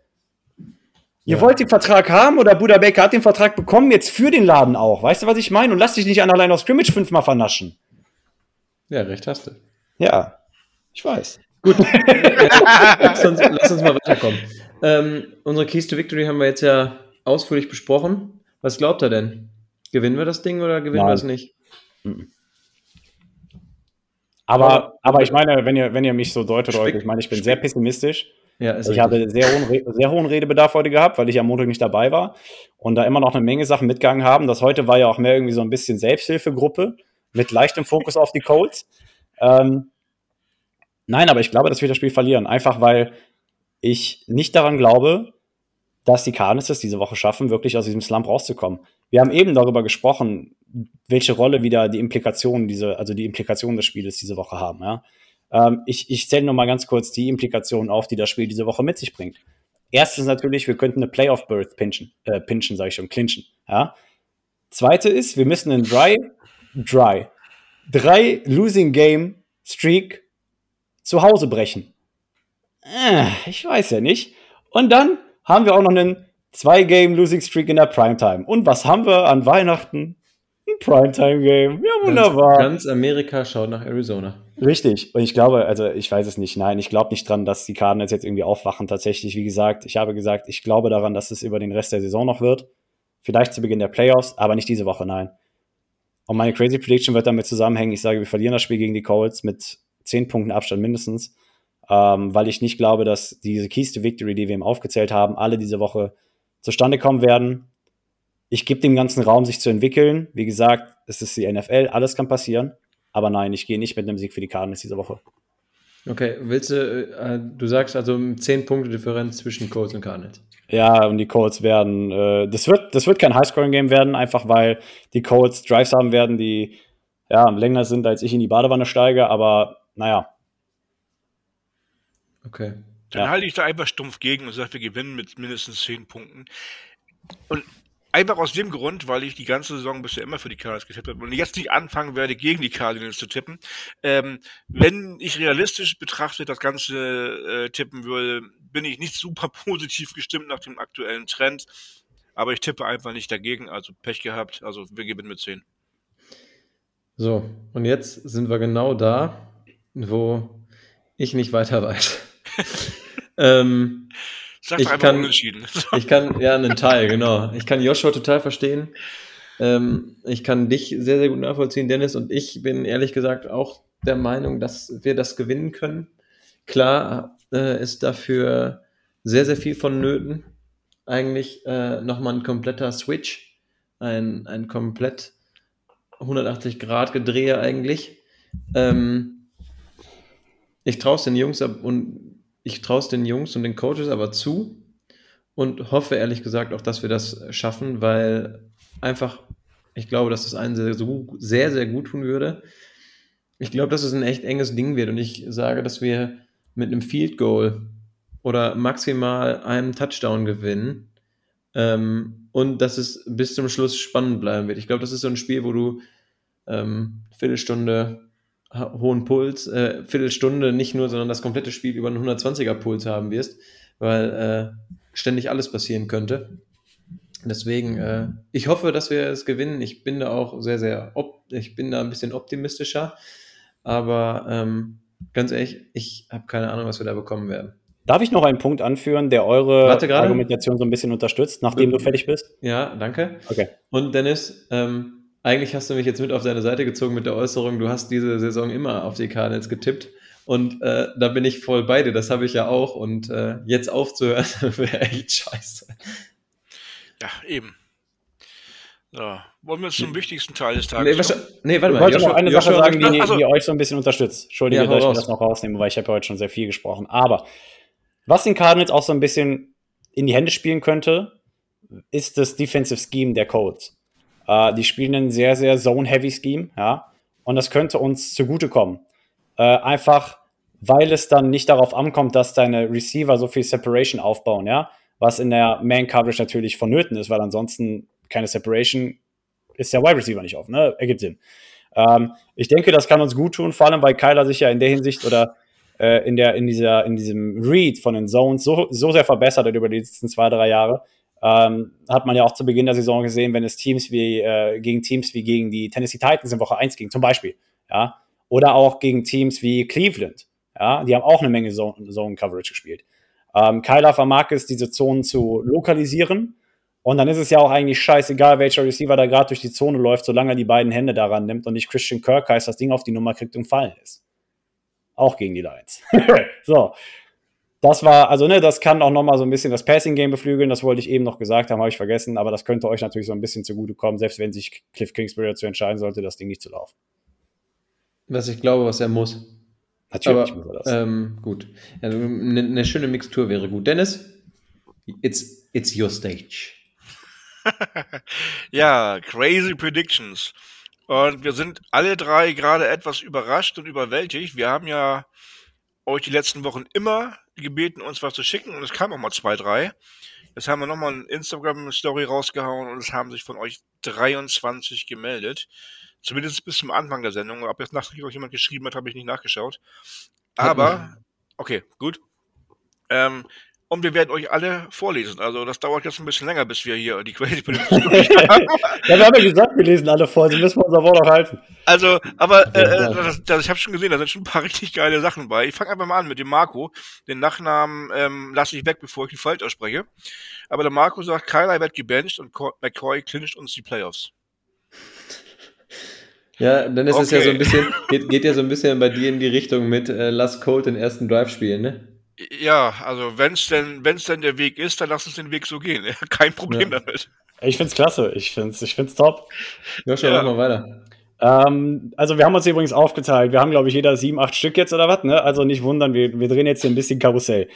Ihr ja. wollt den Vertrag haben oder Buda Baker hat den Vertrag bekommen, jetzt für den Laden auch. Weißt du, was ich meine? Und lass dich nicht an allein aus Scrimmage fünfmal vernaschen. Ja, recht hast du. Ja, ich weiß. Gut. <laughs> lass, uns, lass, uns, mal weiterkommen. Ähm, unsere Keys to Victory haben wir jetzt ja ausführlich besprochen. Was glaubt er denn? Gewinnen wir das Ding oder gewinnen wir es nicht? Mhm. Aber, aber ich meine, wenn ihr, wenn ihr mich so deutet, Leute, ich meine, ich bin sehr pessimistisch. Ja, ich habe sehr hohen, sehr hohen Redebedarf heute gehabt, weil ich am Montag nicht dabei war und da immer noch eine Menge Sachen mitgegangen haben. Das heute war ja auch mehr irgendwie so ein bisschen Selbsthilfegruppe mit leichtem Fokus auf die Colts. Ähm, nein, aber ich glaube, dass wir das Spiel verlieren. Einfach weil ich nicht daran glaube, dass die Cardinals es diese Woche schaffen, wirklich aus diesem Slump rauszukommen. Wir haben eben darüber gesprochen, welche Rolle wieder die Implikationen diese, also die Implikationen des Spieles diese Woche haben. Ja? Ähm, ich ich zähle nur mal ganz kurz die Implikationen auf, die das Spiel diese Woche mit sich bringt. Erstens natürlich, wir könnten eine Playoff Berth pinchen, äh, pinchen, sage ich schon, clinchen. Ja? Zweite ist, wir müssen einen Dry, Dry, drei Losing Game Streak zu Hause brechen. Äh, ich weiß ja nicht. Und dann haben wir auch noch einen Zwei Game Losing Streak in der Primetime. Und was haben wir an Weihnachten? Ein Primetime Game. Ja, wunderbar. Ganz, ganz Amerika schaut nach Arizona. Richtig. Und ich glaube, also ich weiß es nicht. Nein, ich glaube nicht dran, dass die Cardinals jetzt irgendwie aufwachen. Tatsächlich, wie gesagt, ich habe gesagt, ich glaube daran, dass es über den Rest der Saison noch wird. Vielleicht zu Beginn der Playoffs, aber nicht diese Woche, nein. Und meine Crazy Prediction wird damit zusammenhängen. Ich sage, wir verlieren das Spiel gegen die Colts mit 10 Punkten Abstand mindestens, ähm, weil ich nicht glaube, dass diese Keys to Victory, die wir eben aufgezählt haben, alle diese Woche zustande kommen werden. Ich gebe dem ganzen Raum, sich zu entwickeln. Wie gesagt, es ist die NFL, alles kann passieren. Aber nein, ich gehe nicht mit einem Sieg für die Cardinals diese Woche. Okay, willst du, äh, du sagst also 10 Punkte Differenz zwischen Colts und Cardinals. Ja, und die Colts werden, äh, das wird, das wird kein Highscoring-Game werden, einfach weil die Colts Drives haben werden, die ja, länger sind, als ich in die Badewanne steige, aber naja. Okay. Dann Ja. halte ich da einfach stumpf gegen und sage, wir gewinnen mit mindestens 10 Punkten. Und einfach aus dem Grund, weil ich die ganze Saison bisher immer für die Cardinals getippt habe und jetzt nicht anfangen werde, gegen die Cardinals zu tippen. Ähm, wenn ich realistisch betrachtet das Ganze äh, tippen würde, bin ich nicht super <laughs> positiv gestimmt nach dem aktuellen Trend. Aber ich tippe einfach nicht dagegen, also Pech gehabt. Also wir gewinnen mit 10. So, und jetzt sind wir genau da, wo ich nicht weiter weiß. <laughs> ähm, Sag Ich doch einfach kann- unentschieden. <laughs> ich kann, ja, einen Teil, genau. Ich kann Joshua total verstehen. Ähm, ich kann dich sehr, sehr gut nachvollziehen, Dennis, und ich bin ehrlich gesagt auch der Meinung, dass wir das gewinnen können. Klar äh, ist dafür sehr, sehr viel vonnöten. Eigentlich äh, nochmal ein kompletter Switch, ein, ein komplett 180 Grad Gedrehe eigentlich. Ähm, ich traue es den Jungs ab und ich traue es den Jungs und den Coaches aber zu und hoffe ehrlich gesagt auch, dass wir das schaffen, weil einfach ich glaube, dass das einen sehr, sehr, sehr gut tun würde. Ich glaube, dass es ein echt enges Ding wird und ich sage, dass wir mit einem Field Goal oder maximal einem Touchdown gewinnen ähm, und dass es bis zum Schluss spannend bleiben wird. Ich glaube, das ist so ein Spiel, wo du ähm, Viertelstunde hohen Puls, äh, Viertelstunde nicht nur, sondern das komplette Spiel über einen 120er Puls haben wirst, weil äh, ständig alles passieren könnte. Deswegen, äh, ich hoffe, dass wir es gewinnen. Ich bin da auch sehr, sehr, op ich bin da ein bisschen optimistischer, aber ähm, ganz ehrlich, ich habe keine Ahnung, was wir da bekommen werden. Darf ich noch einen Punkt anführen, der eure. Argumentation so ein bisschen unterstützt, nachdem du fertig bist? Ja, danke. Okay. Und Dennis, ähm, eigentlich hast du mich jetzt mit auf deine Seite gezogen mit der Äußerung, du hast diese Saison immer auf die Cardinals getippt. Und äh, da bin ich voll bei dir, das habe ich ja auch. Und äh, jetzt aufzuhören, <laughs> wäre echt scheiße. Ja, eben. So, wollen wir zum wichtigsten Teil des Tages Nee, kommen? wascha- nee warte Ich mal. wollte noch eine Sache sagen, die, Ach so. die euch so ein bisschen unterstützt. Entschuldige, Ja, dass ich mir das noch rausnehme, weil ich habe ja heute schon sehr viel gesprochen. Aber was den Cardinals auch so ein bisschen in die Hände spielen könnte, ist das Defensive Scheme der Colts. Äh, die spielen ein sehr, sehr Zone-Heavy Scheme, ja. Und das könnte uns zugutekommen. Äh, einfach, weil es dann nicht darauf ankommt, dass deine Receiver so viel Separation aufbauen, ja. Was in der Man-Coverage natürlich vonnöten ist, weil ansonsten keine Separation ist der Wide Receiver nicht offen, ne? Ergibt Sinn. Ähm, ich denke, das kann uns gut tun, vor allem weil Kyler sich ja in der Hinsicht oder äh, in, der, in, dieser, in diesem Read von den Zones so, so sehr verbessert hat über die letzten zwei, drei Jahre. Ähm, hat man ja auch zu Beginn der Saison gesehen, wenn es Teams wie äh, gegen Teams wie gegen die Tennessee Titans in Woche 1 ging, zum Beispiel. Ja? Oder auch gegen Teams wie Cleveland. Ja? Die haben auch eine Menge Zone, Zone Coverage gespielt. Ähm, Kyler vermag es, diese Zonen zu lokalisieren. Und dann ist es ja auch eigentlich scheißegal, welcher Receiver da gerade durch die Zone läuft, solange er die beiden Hände daran nimmt und nicht Christian Kirk heißt, das Ding auf die Nummer kriegt und fallen ist. Auch gegen die Lions. <laughs> so. Das war, also ne, das kann auch nochmal so ein bisschen das Passing-Game beflügeln, das wollte ich eben noch gesagt haben, habe ich vergessen, aber das könnte euch natürlich so ein bisschen zugutekommen, selbst wenn sich Cliff Kingsbury dazu entscheiden sollte, das Ding nicht zu laufen. Was ich glaube, was er muss. Natürlich Aber, muss er das. ähm, gut. Also, eine, eine schöne Mixtur wäre gut. Dennis, it's, it's your stage. <laughs> Ja, crazy predictions. Und wir sind alle drei gerade etwas überrascht und überwältigt. Wir haben ja euch die letzten Wochen immer gebeten, uns was zu schicken und es kamen auch mal zwei, drei. Jetzt haben wir nochmal eine Instagram-Story rausgehauen und es haben sich von euch 23 gemeldet. Zumindest bis zum Anfang der Sendung. Ob jetzt nachträglich noch jemand geschrieben hat, habe ich nicht nachgeschaut. Aber, okay, gut. Ähm, und wir werden euch alle vorlesen. Also das dauert jetzt ein bisschen länger, bis wir hier die Crazy Predictions haben. <laughs> Ja, wir haben ja gesagt, wir lesen alle vor, sie müssen wir unser Wort auch halten. Also, aber äh, Ja, äh, das, das, ich habe schon gesehen, da sind schon ein paar <laughs> richtig geile Sachen bei. Ich fange einfach mal an mit dem Marco. Den Nachnamen ähm, lasse ich weg, bevor ich ihn falsch ausspreche. Aber der Marco sagt, Kyler wird gebencht und Co- McCoy clincht uns die Playoffs. Ja, Dennis ist ja so ein Okay. bisschen, <laughs> geht, geht ja so ein bisschen bei dir in die Richtung mit äh, Lass Colt den ersten Drive spielen, ne? Ja, also wenn's denn, wenn's denn der Weg ist, dann lass uns den Weg so gehen. <laughs> Kein Problem Ja. damit. Ich find's klasse, ich find's, ich find's top. Joshua, Ja. mach mal weiter. Ähm, also wir haben uns übrigens aufgeteilt. Wir haben, glaube ich, jeder sieben, acht Stück jetzt oder was, ne? Also nicht wundern, wir, wir drehen jetzt hier ein bisschen Karussell.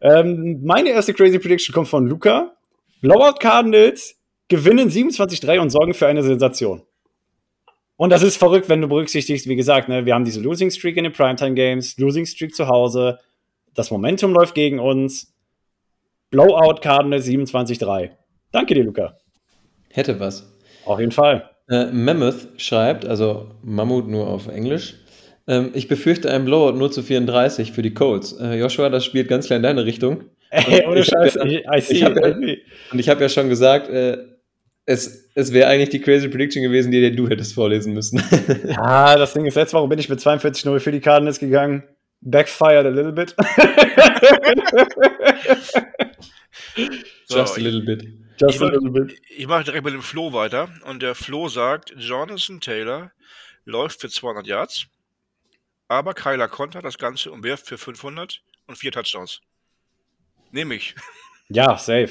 Ähm, meine erste Crazy Prediction kommt von Luca. Blowout Cardinals gewinnen 27-3 und sorgen für eine Sensation. Und das ist verrückt, wenn du berücksichtigst, wie gesagt, ne, wir haben diese Losing Streak in den Primetime Games, Losing Streak zu Hause, das Momentum läuft gegen uns. Blowout Cardinals 27-3. Danke dir, Luca. Hätte was. Auf jeden Fall. Äh, Mammoth schreibt, also Mammut nur auf Englisch. Ähm, ich befürchte einen Blowout nur zu 34 für die Colts. Äh, Joshua, das spielt ganz klar in deine Richtung. <laughs> Ey, ohne Scheiß, ja- ich, I see, ich hab ja- I see. Und ich habe ja schon gesagt, äh, es, es wäre eigentlich die crazy Prediction gewesen, die du hättest vorlesen müssen. <laughs> Ja, das Ding ist, letzte Woche bin ich mit 42-0 für die Cardinals gegangen. Backfired a little bit. <laughs> So, Just a little bit. Just Ich a little bit. Ich mache direkt mit dem Flo weiter. Und der Flo sagt, Jonathan Taylor läuft für 200 Yards, aber Kyler kontert das Ganze und wirft für 500 und vier Touchdowns. Nehme ich. <laughs> Ja, safe.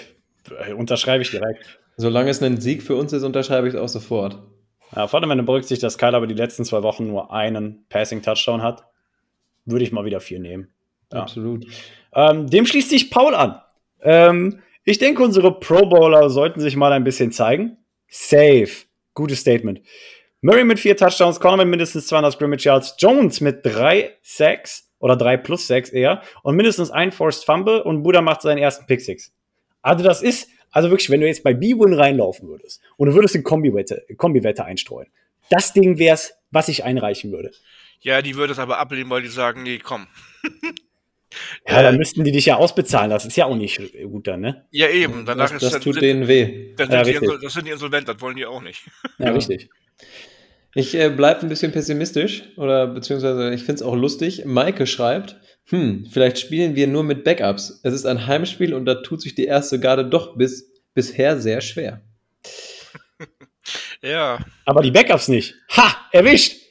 Äh, Unterschreibe ich direkt. Solange es ein Sieg für uns ist, unterschreibe ich es auch sofort. Ja, vor allem, wenn du berücksichtigst, dass Kyler aber die letzten zwei Wochen nur einen Passing-Touchdown hat, würde ich mal wieder vier nehmen. Ja. Absolut. Ähm, dem schließt sich Paul an. Ähm, ich denke, unsere Pro Bowler sollten sich mal ein bisschen zeigen. Safe. Gutes Statement. Murray mit vier Touchdowns, Connor mit mindestens 200 Scrimmage Yards, Jones mit drei Sacks oder drei plus Sacks eher und mindestens ein Forced Fumble und Buda macht seinen ersten Pick Six. Also das ist, also wirklich, wenn du jetzt bei B-Win reinlaufen würdest und du würdest eine Kombi-Wette Kombi einstreuen, das Ding wär's, was ich einreichen würde. Ja, die würde es aber ablehnen, weil die sagen, nee, komm. <laughs> Ja, dann müssten die dich ja ausbezahlen. Das ist ja auch nicht gut dann, ne? Ja, eben. Danach Das, ist das tut sind, denen weh. dann Ja, sind die das sind die insolvent, das wollen die auch nicht. Ja, <laughs> Ja. richtig. <laughs> Ich äh, bleibe ein bisschen pessimistisch oder beziehungsweise ich finde es auch lustig. Maike schreibt, hm, vielleicht spielen wir nur mit Backups. Es ist ein Heimspiel und da tut sich die erste Garde doch bis, bisher sehr schwer. Ja, Aber die Backups nicht. Ha! Erwischt!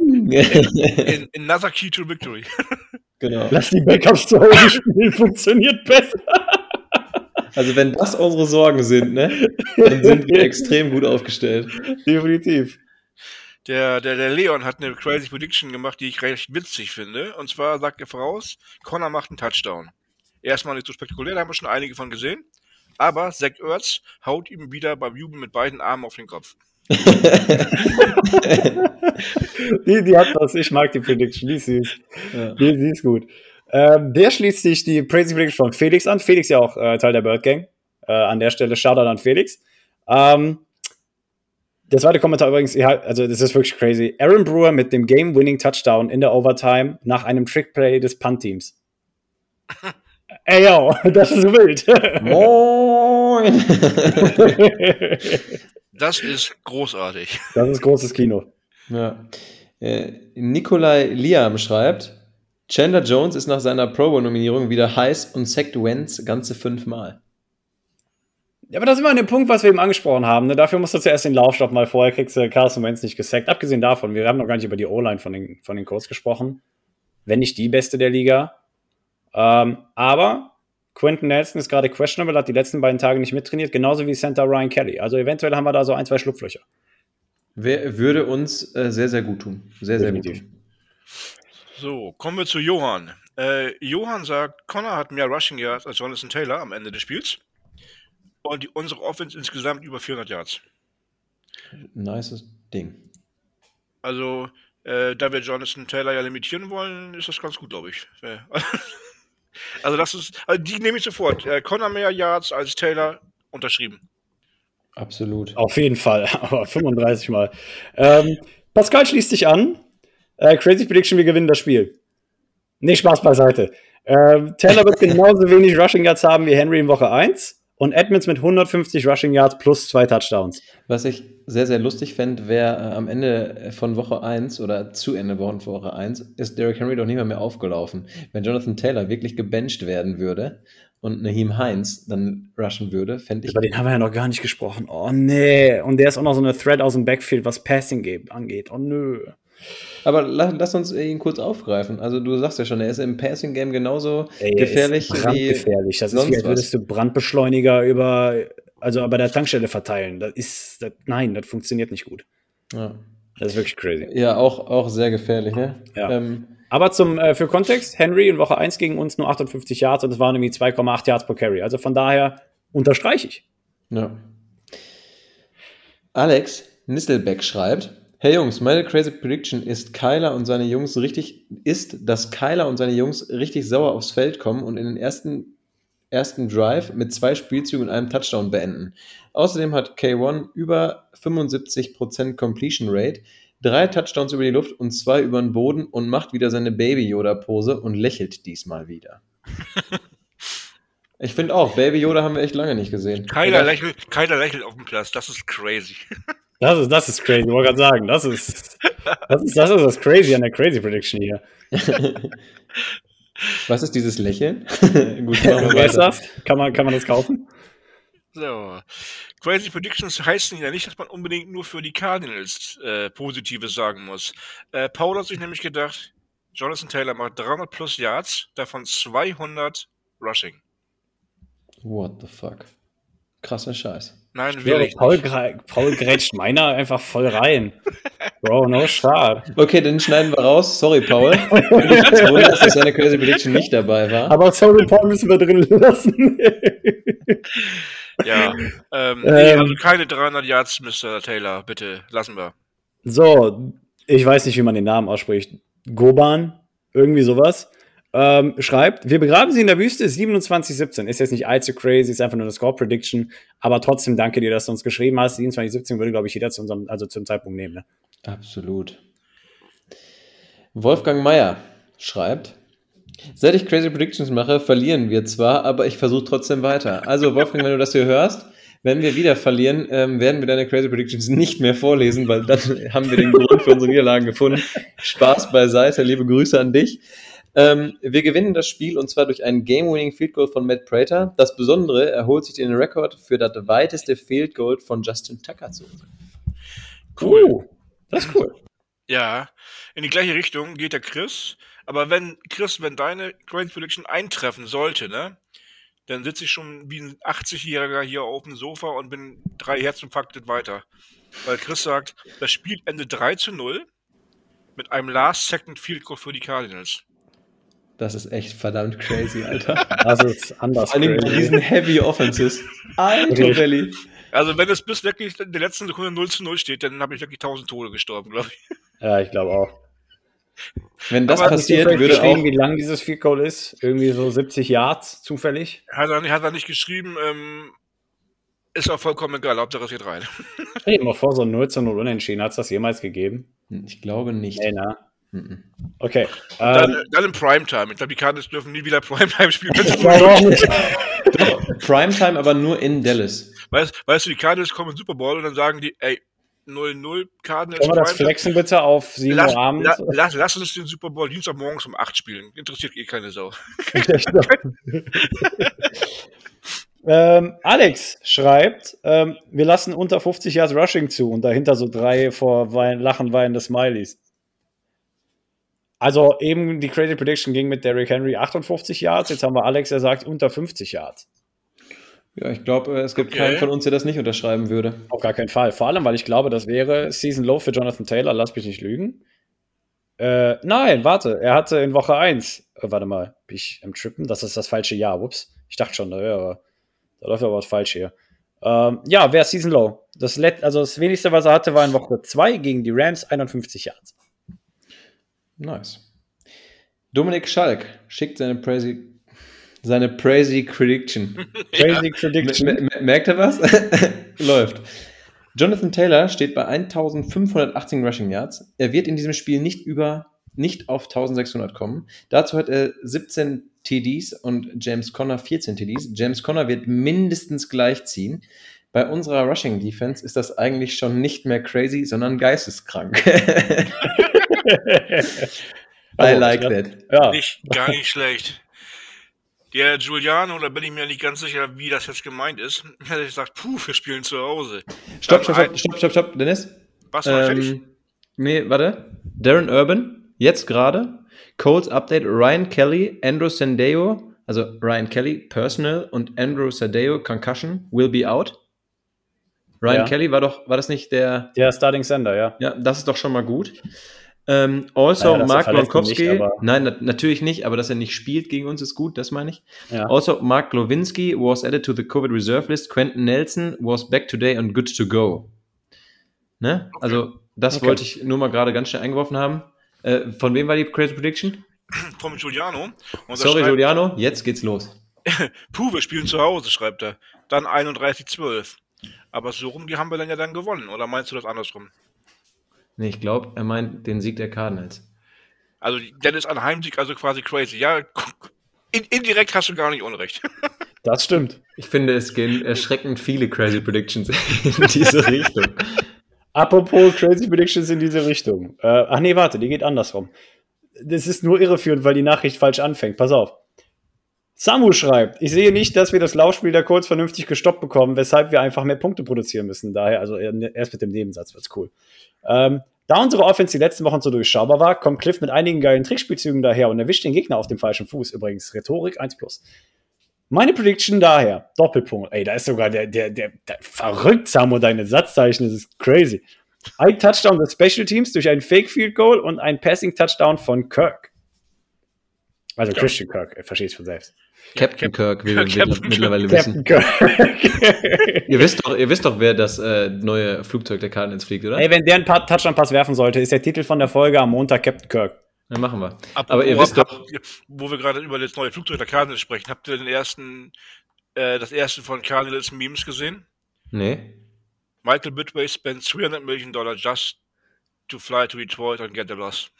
In, another key to victory. <laughs> genau. Lass die Backups zu Hause spielen, funktioniert besser. Also wenn das unsere Sorgen sind, ne, dann sind wir extrem gut aufgestellt. Definitiv. Der, der, der Leon hat eine crazy Prediction gemacht, die ich recht witzig finde. Und zwar sagt er voraus, Connor macht einen Touchdown. Erstmal nicht so spektakulär, da haben wir schon einige von gesehen. Aber Zach Ertz haut ihm wieder beim Jubeln mit beiden Armen auf den Kopf. Die, die hat was. Ich mag die Prediction. Die ist süß. Ja. Die, die ist gut. Ähm, der schließt sich die Crazy Prediction von Felix an. Felix ja auch äh, Teil der Bird Gang. Äh, an der Stelle Shoutout an Felix. Ähm, der zweite Kommentar übrigens, ja, also das ist wirklich crazy. Aaron Brewer mit dem Game-Winning-Touchdown in der Overtime nach einem Trickplay des Punt-Teams. <laughs> Ey, yo, <laughs> das ist wild. Moin! <laughs> Das ist großartig. das ist großes Kino. ja. äh, Nikolai Liam schreibt, Chandler Jones ist nach seiner Pro Bowl-Nominierung wieder heiß und sackt Wentz ganze fünfmal. Ja, aber das ist immer an dem Punkt, was wir eben angesprochen haben. Ne? Dafür musst du zuerst den Laufstopp mal vorher, kriegst du Carson Wentz nicht gesackt. Abgesehen davon, wir haben noch gar nicht über die O-Line von den, von den Colts gesprochen. Wenn nicht die beste der Liga. Ähm, aber Quentin Nelson ist gerade questionable, hat die letzten beiden Tage nicht mittrainiert, genauso wie Center Ryan Kelly. Also eventuell haben wir da so ein, zwei Schlupflöcher. Wer würde uns äh, sehr, sehr gut tun. Sehr, sehr gut Definitiv. tun. So, kommen wir zu Johann. Äh, Johann sagt, Connor hat mehr Rushing Yards als Jonathan Taylor am Ende des Spiels. Und die, unsere Offense insgesamt über 400 Yards. Nices Ding. Also, äh, da wir Jonathan Taylor ja limitieren wollen, ist das ganz gut, glaube ich. <laughs> Also, das ist, also die nehme ich sofort. Äh, Connor mehr Yards als Taylor unterschrieben. Absolut. Auf jeden Fall, <laughs> aber 35 Mal. Ähm, Pascal schließt sich an. Äh, Crazy Prediction, wir gewinnen das Spiel. Nee, Spaß beiseite. Ähm, Taylor wird <laughs> genauso wenig Rushing Yards haben wie Henry in Woche 1 und Edmonds mit 150 Rushing Yards plus zwei Touchdowns. Was ich sehr, sehr lustig fände, wäre äh, am Ende von Woche 1 oder zu Ende von Woche 1 ist Derrick Henry doch nicht mehr, mehr aufgelaufen. Wenn Jonathan Taylor wirklich gebencht werden würde und Naheem Heinz dann rushen würde, fände ich. Über den haben wir ja noch gar nicht gesprochen. Oh nee. Und der ist auch noch so eine Thread aus dem Backfield, was Passing geht- angeht. Oh nö. Aber la, lass uns ihn kurz aufgreifen. Also du sagst ja schon, er ist im Passing Game genauso Ey, gefährlich ist brandgefährlich. Das ist sonst wie, als würdest du Brandbeschleuniger über, also bei der Tankstelle verteilen. Das ist, das, nein, das funktioniert nicht gut. Ja, Das ist wirklich crazy. ja auch, auch sehr gefährlich, ne? Ja. Ähm, Aber zum, äh, für Kontext, Henry in Woche 1 gegen uns nur 58 Yards und es waren irgendwie 2,8 Yards pro Carry. Also von daher unterstreiche ich. ja. Alex Nisselbeck schreibt, Hey Jungs, meine crazy prediction ist Kyler und seine Jungs richtig, ist, dass Kyler und seine Jungs richtig sauer aufs Feld kommen und in den ersten, ersten Drive mit zwei Spielzügen und einem Touchdown beenden. Außerdem hat K1 über 75% Completion Rate, drei Touchdowns über die Luft und zwei über den Boden und macht wieder seine Baby-Yoda-Pose und lächelt diesmal wieder. Ich finde auch, Baby Yoda haben wir echt lange nicht gesehen. Keiner lächelt, keiner lächelt auf dem Platz. Das ist crazy. <laughs> Das ist, das ist crazy, ich wollte gerade sagen. Das ist, das ist, das ist das crazy an der Crazy Prediction hier. <laughs> Was ist dieses Lächeln? <laughs> Gut, machen wir das? Kann man, kann man das kaufen? So. Crazy Predictions heißen ja nicht, dass man unbedingt nur für die Cardinals äh, Positives sagen muss. Äh, Paul hat sich nämlich gedacht, Jonathan Taylor macht 300 plus Yards, davon 200 Rushing. What the fuck? Krasser Scheiß. Nein, wirklich Paul, Paul grätscht meiner einfach voll rein. Bro, no shot. Okay, dann schneiden wir raus. Sorry, Paul. <laughs> Ich jetzt wundert, dass deine Crazy Prediction nicht dabei war. Aber sorry, Paul müssen wir drin lassen. Ja, <laughs> ähm, nee, Ähm. also keine 300 Yards, Mr. Taylor, bitte, lassen wir. so, ich weiß nicht, wie man den Namen ausspricht. Goban, irgendwie sowas. Ähm, schreibt, wir begraben sie in der Wüste 2717. Ist jetzt nicht allzu crazy, ist einfach nur eine Score-Prediction. Aber trotzdem danke dir, dass du uns geschrieben hast. 2717 würde, glaube ich, jeder zu unserem, also zum Zeitpunkt nehmen. Ne? Absolut. Wolfgang Meyer schreibt, seit ich Crazy Predictions mache, verlieren wir zwar, aber ich versuche trotzdem weiter. Also Wolfgang, wenn du das hier hörst, wenn wir wieder verlieren, ähm, werden wir deine Crazy Predictions nicht mehr vorlesen, weil dann haben wir den Grund für unsere Niederlagen gefunden. Spaß beiseite, liebe Grüße an dich. Ähm, wir gewinnen das Spiel und zwar durch einen Game-Winning Field Goal von Matt Prater. Das Besondere, er holt sich den Rekord für das weiteste Field Goal von Justin Tucker zurück. Cool. Uh, das ist cool. Ja, in die gleiche Richtung geht der Chris. Aber wenn, Chris, wenn deine Crazy Prediction eintreffen sollte, ne, dann sitze ich schon wie ein 80-Jähriger hier auf dem Sofa und bin drei Herzinfarkte weiter. Weil Chris sagt, das Spiel endet 3 zu 0 mit einem Last-Second Field Goal für die Cardinals. Das ist echt verdammt crazy, Alter. Das ist anders. Vor allem bei diesen Heavy Offenses. Alter. Belly. Also wenn es bis wirklich in der letzten Sekunde 0 zu 0 steht, dann habe ich wirklich 1000 Tode gestorben, glaube ich. Ja, ich glaube auch. Wenn das Aber passiert, würde geschrieben, auch. wie lang dieses Field Goal ist? Irgendwie so 70 Yards zufällig? Hat er, hat er nicht geschrieben, ähm, ist auch vollkommen egal, Hauptsache es geht rein. Stell dir mal vor, so ein 0 zu 0 Unentschieden. Hat es das jemals gegeben? Ich glaube nicht. Nee, na. Mhm. Okay. Dann, Ähm, dann im Primetime. Ich glaube, die Cardinals dürfen nie wieder Primetime spielen. <laughs> nicht. Primetime, aber nur in Dallas. weißt, weißt du, die Cardinals kommen in den Super Bowl und dann sagen die, ey, 0-0 Cardinals Können wir das flexen bitte auf 7 Lass, Uhr abends? la, lass, lass uns den Super Bowl Dienstagmorgens um 8 spielen. Interessiert eh keine Sau. <laughs> ähm, Alex schreibt, ähm, wir lassen unter 50 Yards Rushing zu und dahinter so drei vor Wein, Lachen weinende Smileys. Also eben die Crazy Prediction ging mit Derrick Henry 58 Yards, jetzt haben wir Alex, der sagt unter 50 Yards. Ja, ich glaube, es gibt Okay. keinen von uns, der das nicht unterschreiben würde. Auf gar keinen Fall. Vor allem, weil ich glaube, das wäre Season Low für Jonathan Taylor. Lass mich nicht lügen. Äh, nein, warte. Er hatte in Woche 1, äh, warte mal, bin ich am Trippen? Das ist das falsche Jahr. Ups. Ich dachte schon, da, wäre, da läuft aber was falsch hier. Ähm, ja, wäre Season Low. Das, let, also das wenigste, was er hatte, war in Woche 2 gegen die Rams 51 Yards. Nice. Dominik Schalk schickt seine Crazy, seine Crazy Prediction. <laughs> Crazy Prediction. Merkt er was? <laughs> Läuft. Jonathan Taylor steht bei 1518 Rushing Yards. Er wird in diesem Spiel nicht über, nicht auf 1600 kommen. Dazu hat er 17 TDs und James Conner 14 TDs. James Conner wird mindestens gleich ziehen. Bei unserer Rushing Defense ist das eigentlich schon nicht mehr crazy, sondern geisteskrank. <laughs> <laughs> I like that. Ja, Nicht, gar nicht schlecht. Der Giuliano, da bin ich mir nicht ganz sicher, wie das jetzt gemeint ist. <laughs> Er hat gesagt, puh, wir spielen zu Hause. Stopp, stopp, stopp, stopp, stopp, stopp, Dennis. Was war fertig? Ähm, nee, warte. Darren Urban, jetzt gerade. Colts Update, Ryan Kelly, Andrew Sandeo, also Ryan Kelly, Personal und Andrew Sandeo, Concussion, will be out. Ryan Ja. Kelly war doch, war das nicht der, der Starting Sender, ja. ja, das ist doch schon mal gut. Ähm, also Naja, Mark Gronkowski, nicht, nein, na, natürlich nicht, aber dass er nicht spielt gegen uns ist gut, das meine ich. ja. Also Mark Glowinski was added to the COVID reserve list. Quentin Nelson was back today and good to go. Ne? Also, das Okay. wollte ich nur mal gerade ganz schnell eingeworfen haben. Äh, von wem war die Crazy Prediction? <clears throat> Vom Giuliano. Sorry, schreibt, Giuliano, jetzt geht's los. <laughs> Puh, wir spielen zu Hause, schreibt er. Dann 31-12. Aber so rum, die haben wir dann ja dann gewonnen. Oder meinst du das andersrum? Nee, ich glaube, er meint den Sieg der Cardinals. Also, dann ist ein Heimsieg also quasi crazy. Ja, in, indirekt hast du gar nicht unrecht. <laughs> Das stimmt. Ich finde, es gehen erschreckend viele Crazy Predictions in <laughs> diese Richtung. Apropos Crazy Predictions in diese Richtung. Äh, ach nee, warte, die geht andersrum. Das ist nur irreführend, weil die Nachricht falsch anfängt. Pass auf. Samu schreibt, ich sehe nicht, dass wir das Laufspiel da kurz vernünftig gestoppt bekommen, weshalb wir einfach mehr Punkte produzieren müssen. Daher, also erst mit dem Nebensatz wird's cool. Ähm, da unsere Offense die letzten Wochen so durchschaubar war, kommt Cliff mit einigen geilen Trickspielzügen daher und erwischt den Gegner auf dem falschen Fuß. Übrigens, Rhetorik 1 plus. Meine Prediction daher, Doppelpunkt. Ey, da ist sogar der, der, der, der verrückt, Samu, deine Satzzeichen, das ist crazy. Ein Touchdown des Special Teams durch ein Fake Field Goal und ein Passing Touchdown von Kirk. Also Christian Kirk, er versteht es von selbst. Captain Kirk, wie wir <laughs> Captain mittlerweile Captain wissen. Kirk. Ihr wisst doch, ihr wisst doch, wer das äh, neue Flugzeug der Cardinals fliegt, oder? Ey, wenn der einen Pa- Touchdown-Pass werfen sollte, ist der Titel von der Folge am Montag Captain Kirk. Dann machen wir. Apropos, Aber ihr wisst doch, wo wir gerade über das neue Flugzeug der Cardinals sprechen, habt ihr den ersten, äh, das erste von Cardinals Memes gesehen? nee. Michael Bidway spent 300 million dollars just to fly to Detroit and get the loss.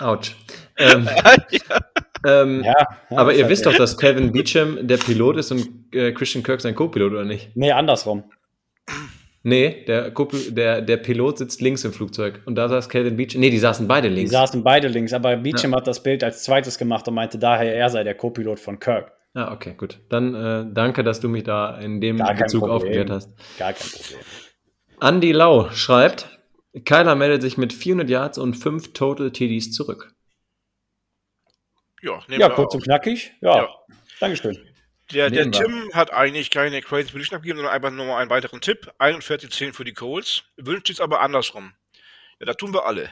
Autsch. <laughs> Ähm, <laughs> ähm, Ja, aber ist ihr wisst doch, dass Calvin Beecham der Pilot ist und äh, Christian Kirk sein Co-Pilot, oder nicht? Nee, andersrum. Nee, der, der, der Pilot sitzt links im Flugzeug und da saß Calvin Beecham. Nee, die saßen beide Die links. saßen beide links, aber Beecham hat das Bild als zweites gemacht und meinte daher, er sei der Co-Pilot von Kirk. Ah, okay, gut. Dann äh, danke, dass du mich da in dem Gar Bezug aufgeklärt hast. Gar kein Problem. Andy Lau schreibt, Kyler meldet sich mit 400 Yards und 5 Total TDs zurück. Ja, nehmen Ja, wir kurz auf. und knackig. Ja, Ja. Dankeschön. Der, der. Tim hat eigentlich keine Crazy Prediction abgegeben, sondern einfach nur mal einen weiteren Tipp. 41-10 für die Colts. Wünscht es aber andersrum. Ja, das tun wir alle.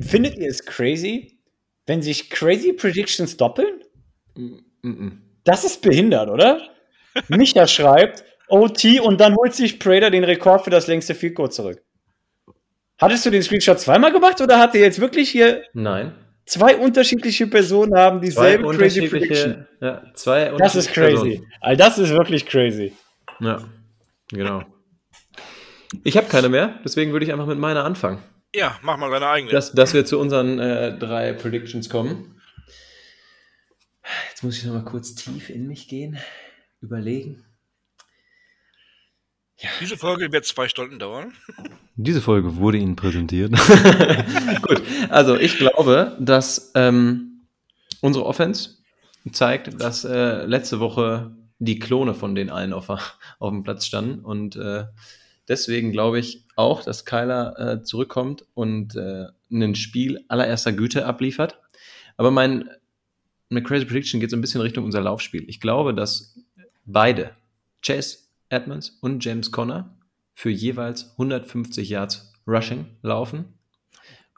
Findet ihr es crazy, wenn sich Crazy Predictions doppeln? Mhm. Das ist behindert, oder? Micha <laughs> schreibt OT und dann holt sich Prater den Rekord für das längste Field Goal zurück. Hattest du den Screenshot zweimal gemacht oder hat er jetzt wirklich hier Nein. zwei unterschiedliche Personen haben Zwei dieselbe Crazy Prediction? unterschiedliche, ja, zwei Das ist crazy. Personen. All das ist wirklich crazy. Ja, genau. Ich habe keine mehr, deswegen würde ich einfach mit meiner anfangen. Ja, mach mal deine eigene. Dass, dass wir zu unseren äh, drei Predictions kommen. Jetzt muss ich noch mal kurz tief in mich gehen, überlegen. Diese Folge wird zwei Stunden dauern. Diese Folge wurde Ihnen präsentiert. <laughs> Gut, also ich glaube, dass ähm, unsere Offense zeigt, dass äh, letzte Woche die Klone von den allen auf, auf dem Platz standen und äh, deswegen glaube ich auch, dass Kyler äh, zurückkommt und äh, ein Spiel allererster Güte abliefert. Aber mein eine Crazy Prediction geht so ein bisschen Richtung unser Laufspiel. Ich glaube, dass beide, Chase Edmonds und James Conner, für jeweils 150 Yards Rushing laufen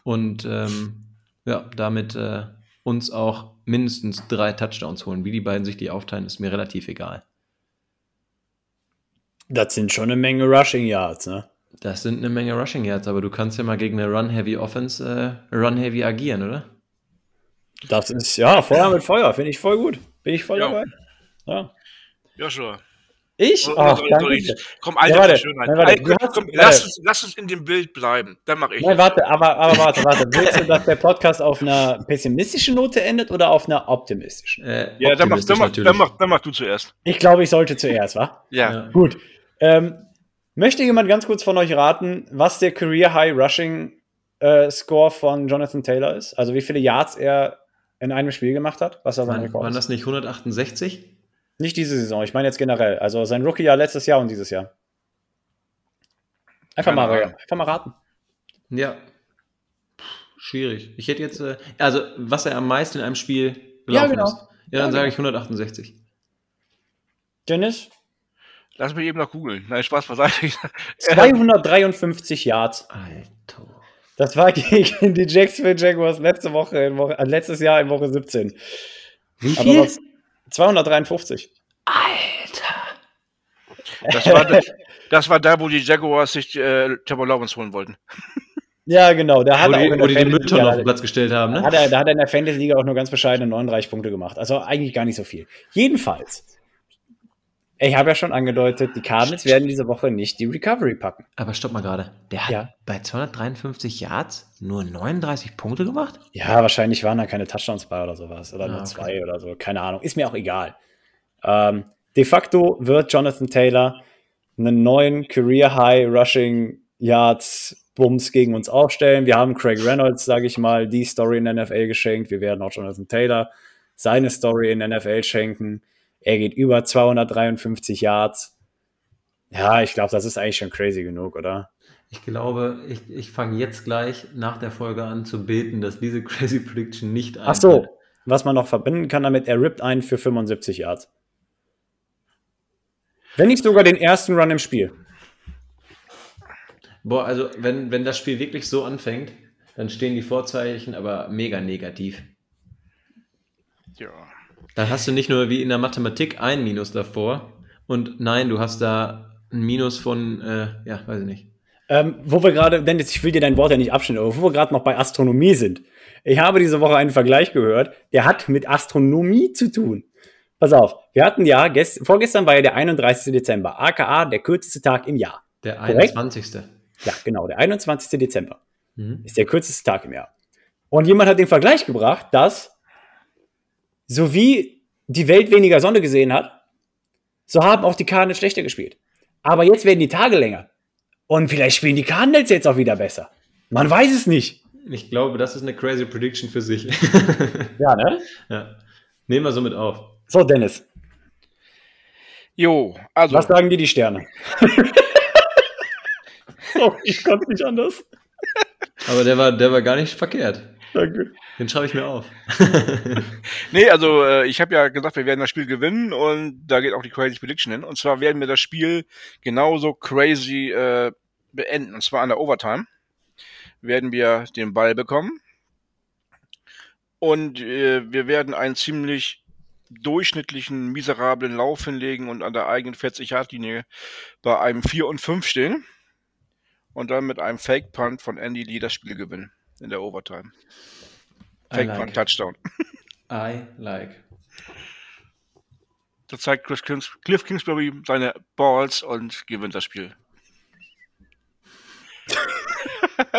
und ähm, ja, damit äh, uns auch mindestens drei Touchdowns holen. Wie die beiden sich die aufteilen, ist mir relativ egal. Das sind schon eine Menge Rushing Yards, ne? Das sind eine Menge Rushing Yards, aber du kannst ja mal gegen eine Run-Heavy Offense äh, Run-Heavy agieren, oder? Das ist, ja, Feuer mit Feuer. Finde ich voll gut. Bin ich voll Ja. dabei. Ja. Joshua. Ich? Ach, danke. Komm, Alter, Ja, warte, Schönheit. nein, warte, du komm, hast- komm, warte. lass, uns, lass uns in dem Bild bleiben. Dann mache ich. Nein, warte, aber, aber <laughs> warte, warte. Willst du, dass der Podcast auf einer pessimistischen Note endet oder auf einer optimistischen? Äh, ja, dann mach, dann, mach, natürlich. dann, mach, dann mach du zuerst. Ich glaube, ich sollte zuerst, wa? Ja. Ja. Gut. Ähm, möchte jemand ganz kurz von euch raten, was der Career High Rushing äh, Score von Jonathan Taylor ist? Also wie viele Yards er in einem Spiel gemacht hat? Was er sein Waren, Rekord waren das nicht 168? Nicht diese Saison, ich meine jetzt generell. Also sein Rookie-Jahr letztes Jahr und dieses Jahr. Einfach Keine mal, Ahnung. einfach mal raten. Ja. Puh, Schwierig. Ich hätte jetzt, äh, also was er am meisten in einem Spiel Ja, gelaufen genau. ist. Ja, dann Ja, sage ich 168. Dennis? Lass mich eben noch googeln. Nein, Spaß beiseite. <laughs> 253 Yards. Alter. Das war <laughs> gegen die Jacksonville Jaguars letzte Woche, in Woche äh, letztes Jahr in Woche 17. Wie Aber viel? Was, 253. Alter. Das war, das war da, wo die Jaguars sich äh, Trevor Lawrence holen wollten. Ja, genau. Da hat Wo er die, wo der die den Fantasy- auf den Platz gestellt haben, Da ne? hat, er, da hat er in der Fantasy-Liga auch nur ganz bescheidene 39 Punkte gemacht. Also eigentlich gar nicht so viel. Jedenfalls, ich habe ja schon angedeutet, die Cardinals werden diese Woche nicht die Recovery packen. Aber stopp mal gerade. Der hat Ja. bei 253 Yards nur 39 Punkte gemacht? Ja, wahrscheinlich waren da keine Touchdowns bei oder sowas. Oder Ah, nur okay. zwei oder so. Keine Ahnung. Ist mir auch egal. Ähm, de facto wird Jonathan Taylor einen neuen Career High Rushing Yards Bums gegen uns aufstellen. Wir haben Craig Reynolds, sage ich mal, die Story in der NFL geschenkt. Wir werden auch Jonathan Taylor seine Story in der NFL schenken. Er geht über 253 Yards. Ja, ich glaube, das ist eigentlich schon crazy genug, oder? Ich glaube, ich, ich fange jetzt gleich nach der Folge an zu beten, dass diese <laughs> Crazy Prediction nicht Ach so, was man noch verbinden kann damit, er rippt einen für 75 Yards. Wenn nicht sogar den ersten Run im Spiel. Boah, also wenn, wenn das Spiel wirklich so anfängt, dann stehen die Vorzeichen aber mega negativ. Ja. Dann hast du nicht nur wie in der Mathematik ein Minus davor und nein, du hast da ein Minus von, äh, ja, weiß ich nicht. Ähm, wo wir gerade, Dennis, ich will dir dein Wort ja nicht abschneiden, aber wo wir gerade noch bei Astronomie sind. Ich habe diese Woche einen Vergleich gehört, der hat mit Astronomie zu tun. Pass auf, wir hatten ja, gest vorgestern war ja der 31. Dezember, aka der kürzeste Tag im Jahr. Der Korrekt. 21. Ja, genau, der 21. Dezember. Mhm. ist der kürzeste Tag im Jahr. Und jemand hat den Vergleich gebracht, dass so wie die Welt weniger Sonne gesehen hat, so haben auch die Cardinals schlechter gespielt. Aber jetzt werden die Tage länger. Und vielleicht spielen die Cardinals jetzt auch wieder besser. Man weiß es nicht. Ich glaube, das ist eine crazy Prediction für sich. <laughs> Ja, ne? ja. Nehmen wir so mit auf. So, Dennis, Jo, also, was sagen dir die Sterne? <laughs> <laughs> oh, ich konnte nicht anders. Aber der war, der war gar nicht verkehrt. Danke. Den schreibe ich mir auf. <laughs> nee, also äh, ich habe ja gesagt, wir werden das Spiel gewinnen und da geht auch die Crazy Prediction hin. Und zwar werden wir das Spiel genauso crazy äh, beenden. Und zwar an der Overtime werden wir den Ball bekommen und äh, wir werden einen ziemlich durchschnittlichen, miserablen Lauf hinlegen und an der eigenen 40-Yard-Linie bei einem 4 und 5 stehen und dann mit einem Fake-Punt von Andy Lee das Spiel gewinnen in der Overtime. Fake-Punt, like. Touchdown. I like. Da zeigt Chris Kings, Cliff Kingsbury seine Balls und gewinnt das Spiel.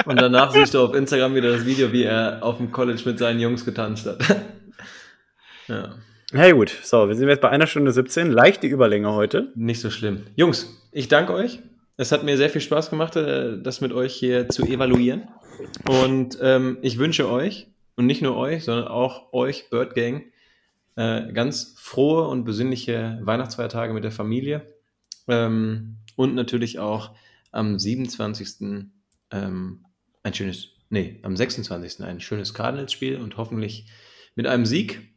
Und danach siehst du auf Instagram wieder das Video, wie er auf dem College mit seinen Jungs getanzt hat. <laughs> ja, Hey, gut. So, wir sind jetzt bei einer Stunde 17. Leichte Überlänge heute. nicht so schlimm. Jungs, ich danke euch. Es hat mir sehr viel Spaß gemacht, äh, das mit euch hier zu evaluieren. Und ähm, ich wünsche euch, und nicht nur euch, sondern auch euch, Bird Gang, äh, ganz frohe und besinnliche Weihnachtsfeiertage mit der Familie. Ähm, und natürlich auch am 27. Ähm, ein schönes, nee, am 26. ein schönes Cardinals-Spiel und hoffentlich mit einem Sieg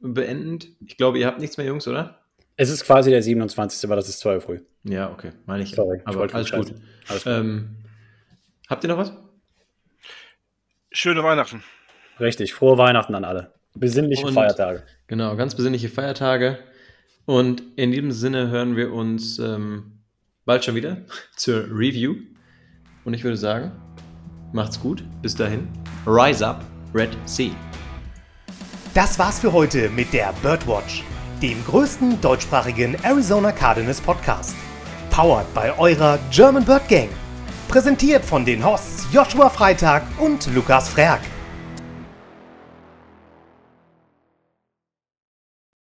beendend. Ich glaube, ihr habt nichts mehr, Jungs, oder? Es ist quasi der 27., aber das ist 2 Uhr früh. Ja, okay, meine ich. Sorry, ich aber wollte alles gut. Alles gut. Ähm, habt ihr noch was? Schöne Weihnachten. Richtig. Frohe Weihnachten an alle. Besinnliche Und- Feiertage. Genau, ganz besinnliche Feiertage. Und in diesem Sinne hören wir uns ähm, bald schon wieder <laughs> zur Review. Und ich würde sagen, macht's gut. Bis dahin. Rise up, Red Sea. Das war's für heute mit der Birdwatch, dem größten deutschsprachigen Arizona Cardinals Podcast. Powered bei eurer German Bird Gang. Präsentiert von den Hosts Joshua Freitag und Lukas Frerk.